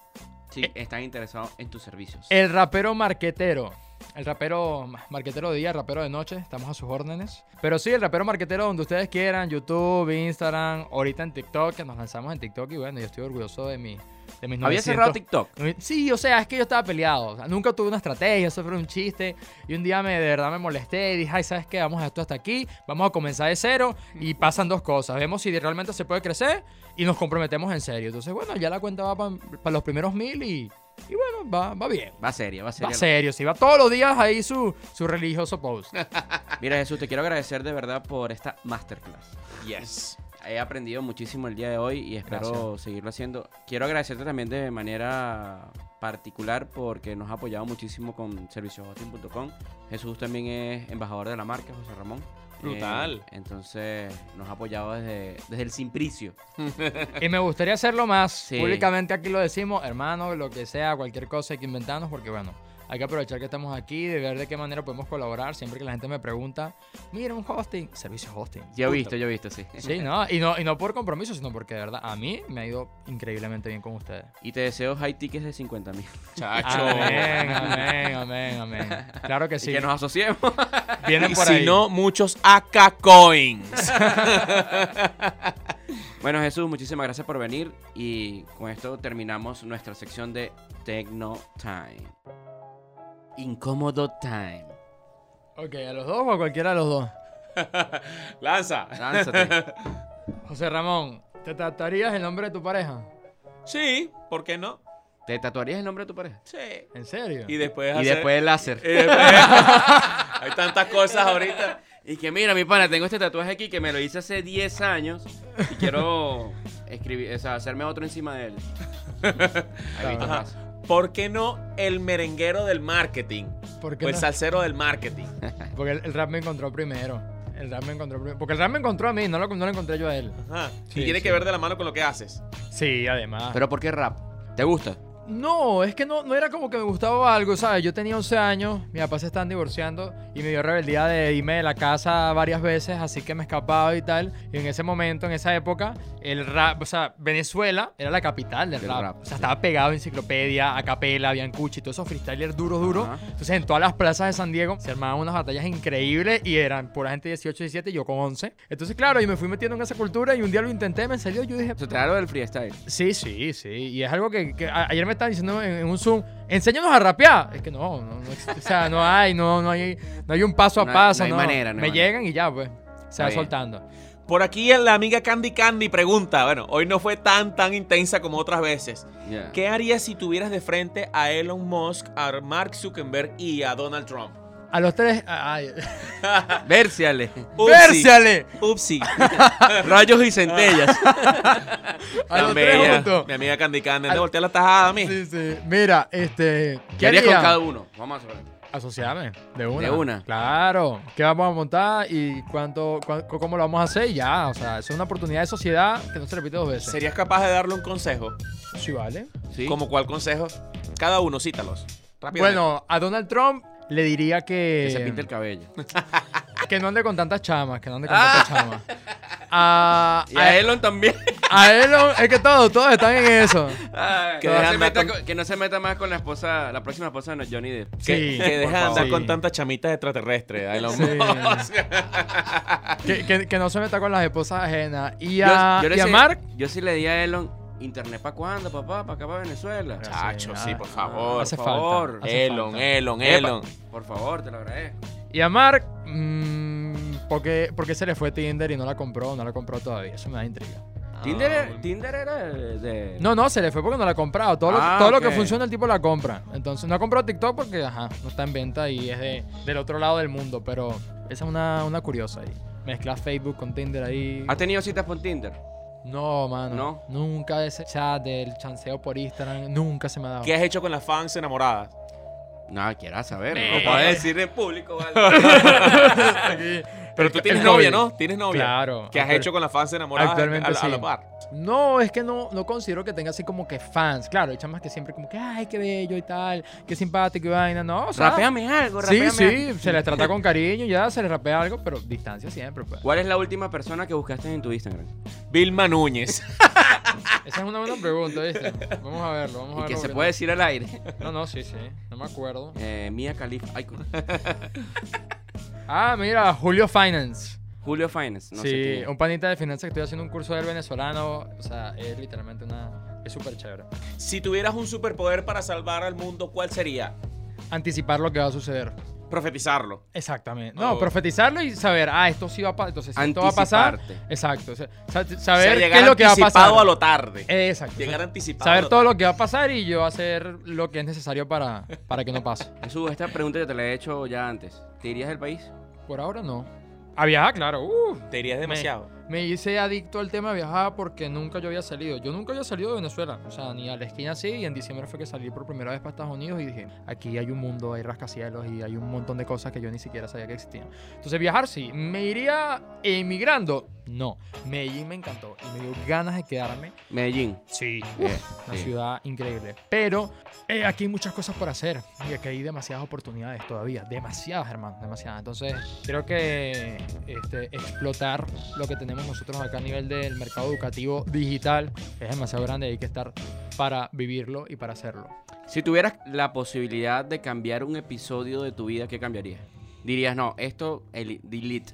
Si Eh. están interesados en tus servicios. El rapero marquetero. El rapero ma- marquetero de día, el rapero de noche, estamos a sus órdenes. Pero sí, el rapero marquetero donde ustedes quieran, YouTube, Instagram, ahorita en TikTok, que nos lanzamos en TikTok y bueno, yo estoy orgulloso de, mi, de mis 900. Había cerrado TikTok. Sí, o sea, es que yo estaba peleado. O sea, nunca tuve una estrategia, eso fue un chiste. Y un día me, de verdad me molesté y dije, ay, ¿sabes qué? Vamos a esto hasta aquí, vamos a comenzar de cero. Y pasan dos cosas. Vemos si realmente se puede crecer y nos comprometemos en serio. Entonces, bueno, ya la cuenta va para los primeros mil y, y bueno, va, va bien. Va seria, va Va seria. serio, sí, va todos los días ahí su, su religioso post. Mira, Jesús, te quiero agradecer de verdad por esta masterclass. Yes. He aprendido muchísimo el día de hoy y espero Gracias. seguirlo haciendo. Quiero agradecerte también de manera particular porque nos ha apoyado muchísimo con servicioshosting.com. Jesús también es embajador de la marca, José Ramón. Brutal. Eh, entonces nos ha apoyado desde, desde el simplicio. Y me gustaría hacerlo más. Sí. Públicamente aquí lo decimos, hermano, lo que sea, cualquier cosa hay que inventarnos porque bueno, hay que aprovechar que estamos aquí, de ver de qué manera podemos colaborar. Siempre que la gente me pregunta, mira, un hosting, servicio hosting. Yo he visto, yo he visto, sí. Sí, ¿no? Y, no, y no por compromiso, sino porque de verdad a mí me ha ido increíblemente bien con ustedes. Y te deseo high tickets de 50 mil. Chacho. Amén, amén, amén, amén. Claro que Y sí. que nos asociemos. Vienen Y por si ahí. no, muchos AK Coins. Bueno, Jesús, muchísimas gracias por venir. Y con esto terminamos nuestra sección de Techno Time. Incómodo Time. Ok, a los dos o a cualquiera de los dos. Lanza. Lánzate. José Ramón, ¿te tratarías el nombre de tu pareja? Sí, ¿por qué no? ¿Te tatuarías el nombre de tu pareja? Sí. ¿En serio? Y después Y hacer- después el láser. y después- Hay tantas cosas ahorita. Y que mira, mi pana, tengo este tatuaje aquí que me lo hice hace 10 años y quiero escribir, o sea, hacerme otro encima de él. Ahí. ¿Por qué no el merenguero del marketing? ¿Por qué O el no? salsero del marketing. Porque el, el rap me encontró primero. El rap me encontró primero. Porque el rap me encontró a mí, no lo, no lo encontré yo a él. Ajá. Sí, y tiene sí. que ver de la mano con lo que haces. Sí, además. Pero ¿por qué rap? ¿Te gusta? No, es que no, no era como que me gustaba algo, ¿sabes? Yo tenía 11 años, mis papás se estaban divorciando y me dio rebeldía de irme de la casa varias veces, así que me escapaba y tal. Y en ese momento, en esa época, el rap, o sea, Venezuela era la capital del, rap. rap, O sea, sí. estaba pegado a Enciclopedia, Acapela, Biancucci, todos esos freestylers duros, duros. Ajá. Entonces, en todas las plazas de San Diego se armaban unas batallas increíbles y eran pura gente de 18, 17 y yo con 11. Entonces, claro, y me fui metiendo en esa cultura y un día lo intenté, me salió, yo dije, Se lo del freestyle. Sí, sí, sí. Y es algo que, ayer me estaban diciendo en, en un Zoom, enséñanos a rapear. Es que no, no, no. O sea, no hay, no, no hay, no hay un paso a No paso. no hay manera, no hay me manera. llegan y ya, pues. Se va soltando. Por aquí la amiga Candy Candy pregunta, bueno, hoy no fue tan tan intensa como otras veces. Ya. ¿Qué harías si tuvieras de frente a Elon Musk, a Mark Zuckerberg y a Donald Trump? A los tres. Ay, Vérciale. Upsi. ¡Vérciale! Upsi. Rayos y centellas. A los tres juntos. Mi amiga Candy Candy. Te voltea la tajada a mí. Sí, sí. Mira, este. ¿Qué harías con cada uno? Vamos a ver. Asociarme. De una. De una. Claro. ¿Qué vamos a montar y cuánto, cuán- cómo lo vamos a hacer? Y ya. O sea, es una oportunidad de sociedad que no se repite dos veces. ¿Serías capaz de darle un consejo? Sí, vale. ¿Sí? ¿Como cuál consejo? Cada uno, cítalos. Rápidamente. Bueno, a Donald Trump le diría que. Que se pinte el cabello. Que no ande con tantas chamas, que no ande con tantas chamas. A, Y a Elon también. a Elon, es que todos, todos están en eso. Ay, Que que, no deja meta con- con- que no se meta más con la esposa, la próxima esposa de Johnny Depp. que, Sí, que deja por de andar con tantas chamitas extraterrestres. Elon Sí. Que, que- que no se meta con las esposas ajenas. Y a, yo y a sé- Mark, Yo sí le di a Elon, ¿internet para cuándo, papá? ¿Para acá, para Venezuela? Sí, Chacho, sí, ah, por favor. hace por favor. falta. hace Elon, falta. Elon, Epa, Elon. Por favor, te lo agradezco. Y a Mark, mm, ¿por, qué, por qué se le fue Tinder y no la compró? No la compró todavía. Eso me da intriga. Tinder, Ah, era- Tinder era de... No, no, se le fue porque no la ha comprado. Todo, lo, Ah, todo lo que funciona el tipo la compra. Entonces, no ha comprado TikTok porque, ajá, no está en venta y es de, del otro lado del mundo. Pero esa es una, una curiosa ahí. Mezcla Facebook con Tinder ahí. ¿Has tenido citas por Tinder? No, mano. ¿No? Nunca ese chat del chanceo por Instagram, nunca se me ha dado. ¿Qué has hecho con las fans enamoradas? No, quieras saber. No puedes decir en público, ¿vale? Pero tú tienes novia. ¿no? ¿Tienes novia? Claro. ¿Qué has hecho con las fans enamoradas Actualmente a, a sí. la par? No, es que no, no considero que tenga así como que fans. Claro, hay chamas que siempre como que, ay, qué bello y tal, qué simpático y vaina. No, o sea. Rapéame algo, Sí, rapéame sí, algo. se les trata con cariño, ya se les rapea algo, pero distancia siempre, pues. ¿Cuál es la última persona que buscaste en tu Instagram? Vilma Núñez. Esa es una buena pregunta, ¿viste? Vamos a verlo, vamos a Y verlo. que se puede decir al aire. No, no, sí, sí, no me acuerdo. Eh, Mia Khalifa. Ay, Ah, mira, Julio Finance. Julio Finance. No sé sí, quién es. un panita de finanzas que estoy haciendo un curso del venezolano. O sea, es literalmente una. Es súper chévere. si tuvieras un superpoder para salvar al mundo, ¿cuál sería? Anticipar lo que va a suceder. Profetizarlo. Exactamente. No, Oh. profetizarlo y saber, ah, esto sí va a pasar. Entonces, si esto va a pasar. Exacto. o sea, sa- O sea, saber qué es lo que va a pasar. anticipado a lo tarde. Exacto. Llegar anticipado. a Saber lo todo lo que va a pasar y yo hacer lo que es necesario para, para que no pase. Jesús, esta pregunta yo te la he hecho ya antes. ¿Te irías del país? Por ahora no. A viajar, claro. Uh, Te irías demasiado. me hice adicto al tema de viajar porque nunca yo había salido. Yo nunca había salido de Venezuela. O sea, ni a la esquina así. Y en diciembre fue que salí por primera vez para Estados Unidos y dije, aquí hay un mundo, hay rascacielos y hay un montón de cosas que yo ni siquiera sabía que existían. Entonces, viajar sí. ¿Me iría emigrando? No. Medellín me encantó y me dio ganas de quedarme. Medellín. Sí. Eh, Una sí. ciudad increíble. Pero eh, aquí hay muchas cosas por hacer. Y aquí hay demasiadas oportunidades todavía. Demasiadas, hermano. Demasiadas. Entonces, creo que este, explotar lo que tenemos nosotros acá a nivel del mercado educativo digital es demasiado grande. y Hay que estar para vivirlo y para hacerlo. Si tuvieras la posibilidad de cambiar un episodio de tu vida, ¿qué cambiarías? Dirías, no, esto, el delete,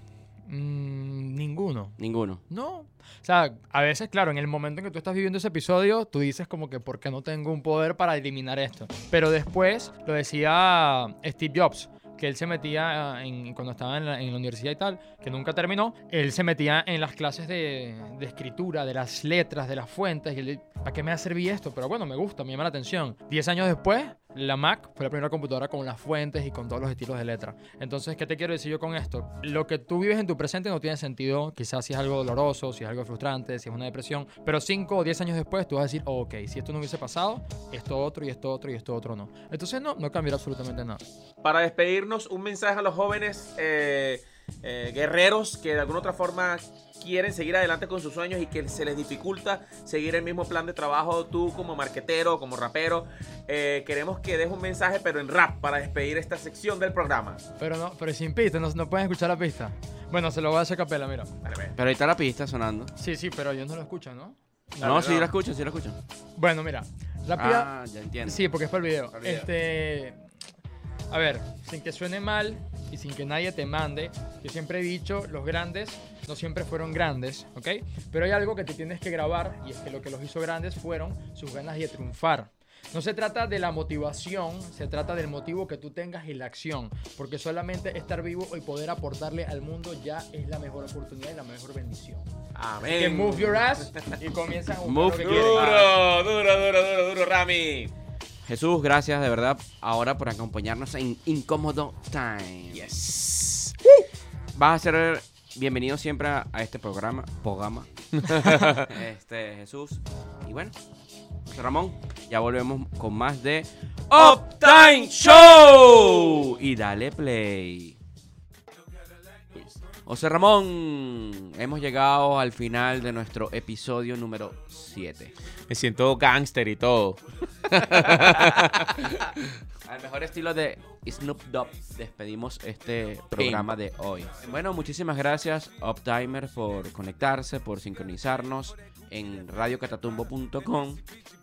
Mm, ninguno. ninguno. No. O sea, a veces, claro, en el momento en que tú estás viviendo ese episodio, tú dices como que, ¿por qué no tengo un poder para eliminar esto? Pero después, lo decía Steve Jobs, que él se metía ah, en, cuando estaba en la, universidad y tal, que nunca terminó, él se metía en las clases de, de escritura, de las letras, de las fuentes, y ¿para qué me va a servir esto? Pero bueno, me gusta, me llama la atención. Diez años después, la Mac fue la primera computadora con las fuentes y con todos los estilos de letra. Entonces, ¿qué te quiero decir yo con esto? Lo que tú vives en tu presente no tiene sentido, quizás si es algo doloroso, si es algo frustrante, si es una depresión, pero 5 o 10 años después tú vas a decir, oh, ok, si esto no hubiese pasado, esto otro y esto otro y esto otro no. Entonces, no, no cambiará absolutamente nada. Para despedirnos, un mensaje a los jóvenes eh, eh, guerreros que de alguna otra forma quieren seguir adelante con sus sueños y que se les dificulta seguir el mismo plan de trabajo tú como marquetero, como rapero. Eh, queremos que des un mensaje pero en rap para despedir esta sección del programa. Pero no, pero sin pista, no, no pueden escuchar la pista. Bueno, se lo voy a hacer capela, mira. Pero ahí está la pista sonando. Sí, sí, pero ellos no lo escuchan, ¿no? no, sí la escuchan, sí la escuchan. Bueno, mira, rápida. Ah, ya entiendo. Sí, porque es para el video. Para el video. Este. A ver, sin que suene mal y sin que nadie te mande, yo siempre he dicho, los grandes no siempre fueron grandes, ¿ok? Pero hay algo que te tienes que grabar y es que lo que los hizo grandes fueron sus ganas de triunfar. No se trata de la motivación, se trata del motivo que tú tengas y la acción. Porque solamente estar vivo y poder aportarle al mundo ya es la mejor oportunidad y la mejor bendición. Amén. Que move your ass y comienzan a buscar Move lo que. Duro, duro, duro, duro, duro, Rami. Jesús, gracias de verdad ahora por acompañarnos en Incómodo Time. Yes. Vas a ser bienvenido siempre a, este programa, programa. este, Jesús. Y bueno, Ramón, ya volvemos con más de Uptime Show. Y dale play. José Ramón, hemos llegado al final de nuestro episodio número 7. Me siento gangster y todo. Al mejor estilo de Snoop Dogg despedimos este programa de hoy. Bueno, muchísimas gracias Uptimer por conectarse, por sincronizarnos en radiocatatumbo.com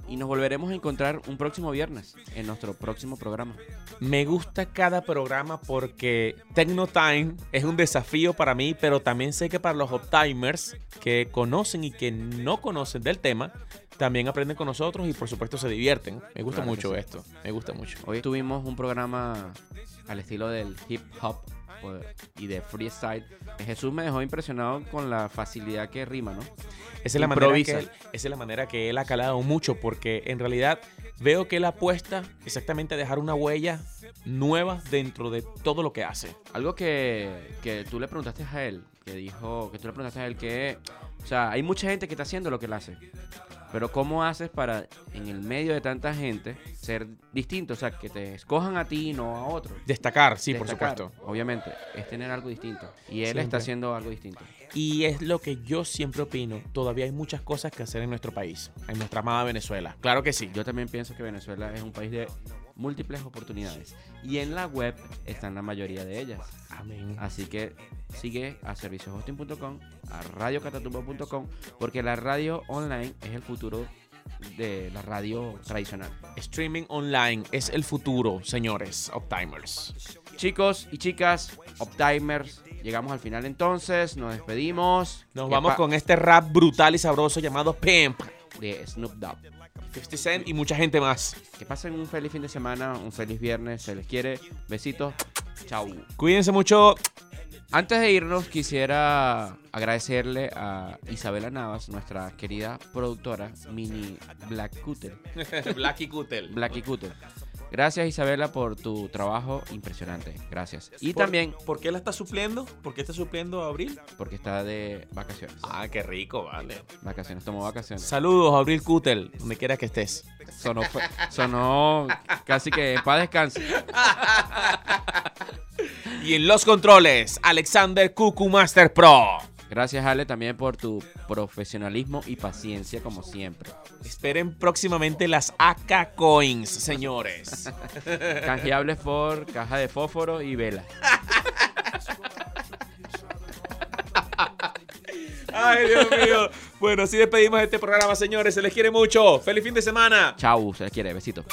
y nos volveremos a encontrar un próximo viernes en nuestro próximo programa. Me gusta cada programa porque Techno Time es un desafío para mí, pero también sé que para los uptimers que conocen y que no conocen del tema, también aprenden con nosotros y por supuesto se divierten. Me gusta Claro mucho sí. esto, me gusta mucho. Hoy tuvimos un programa al estilo del hip hop y de freestyle. Jesús me dejó impresionado con la facilidad que rima, ¿no? Esa es, la manera que él, esa es la manera que él ha calado mucho porque en realidad veo que él apuesta exactamente a dejar una huella nueva dentro de todo lo que hace. Algo que, que tú le preguntaste a él, que dijo, que tú le preguntaste a él que, o sea, hay mucha gente que está haciendo lo que él hace. Pero ¿cómo haces para, en el medio de tanta gente, ser distinto? O sea, que te escojan a ti y no a otro. Destacar, sí, Destacar, por supuesto. Obviamente, es tener algo distinto. Y él Siempre. está haciendo algo distinto. Y es lo que yo siempre opino. Todavía hay muchas cosas que hacer en nuestro país, en nuestra amada Venezuela. Claro que sí. Yo también pienso que Venezuela es un país de múltiples oportunidades. Y en la web están la mayoría de ellas. Amén. Así que sigue a servicioshosting.com, a radiocatatumbo.com, porque la radio online es el futuro de la radio tradicional. Streaming online es el futuro, señores, Uptimers. Chicos y chicas, Optimers, llegamos al final entonces, nos despedimos. Nos vamos con este rap brutal y sabroso llamado Pimp. de Snoop Dogg. 50 Cent y mucha gente más. Que pasen un feliz fin de semana, un feliz viernes, se les quiere. Besitos, chau. Cuídense mucho. Antes de irnos, quisiera agradecerle a Isabela Navas, nuestra querida productora, Mini Black Cutter. Blacky Cutel. Blacky Cutter. Gracias Isabela por tu trabajo impresionante. Gracias. Y Por- también ¿Por qué la está supliendo? ¿Por qué está supliendo a Abril? porque está de vacaciones. Ah, qué rico, vale. Vacaciones, tomó vacaciones. Saludos, Abril Cutel, donde quiera que estés. Sonó, sonó casi que en paz descanse. Y en los controles, Alexander Cucu Master Pro. Gracias Ale también por tu profesionalismo y paciencia como siempre. Esperen próximamente las AK Coins, señores. Canjeables por caja de fósforo y vela. Ay, Dios mío. Bueno, así despedimos este programa, señores. Se les quiere mucho. Feliz fin de semana. Chau, se les quiere. Besitos.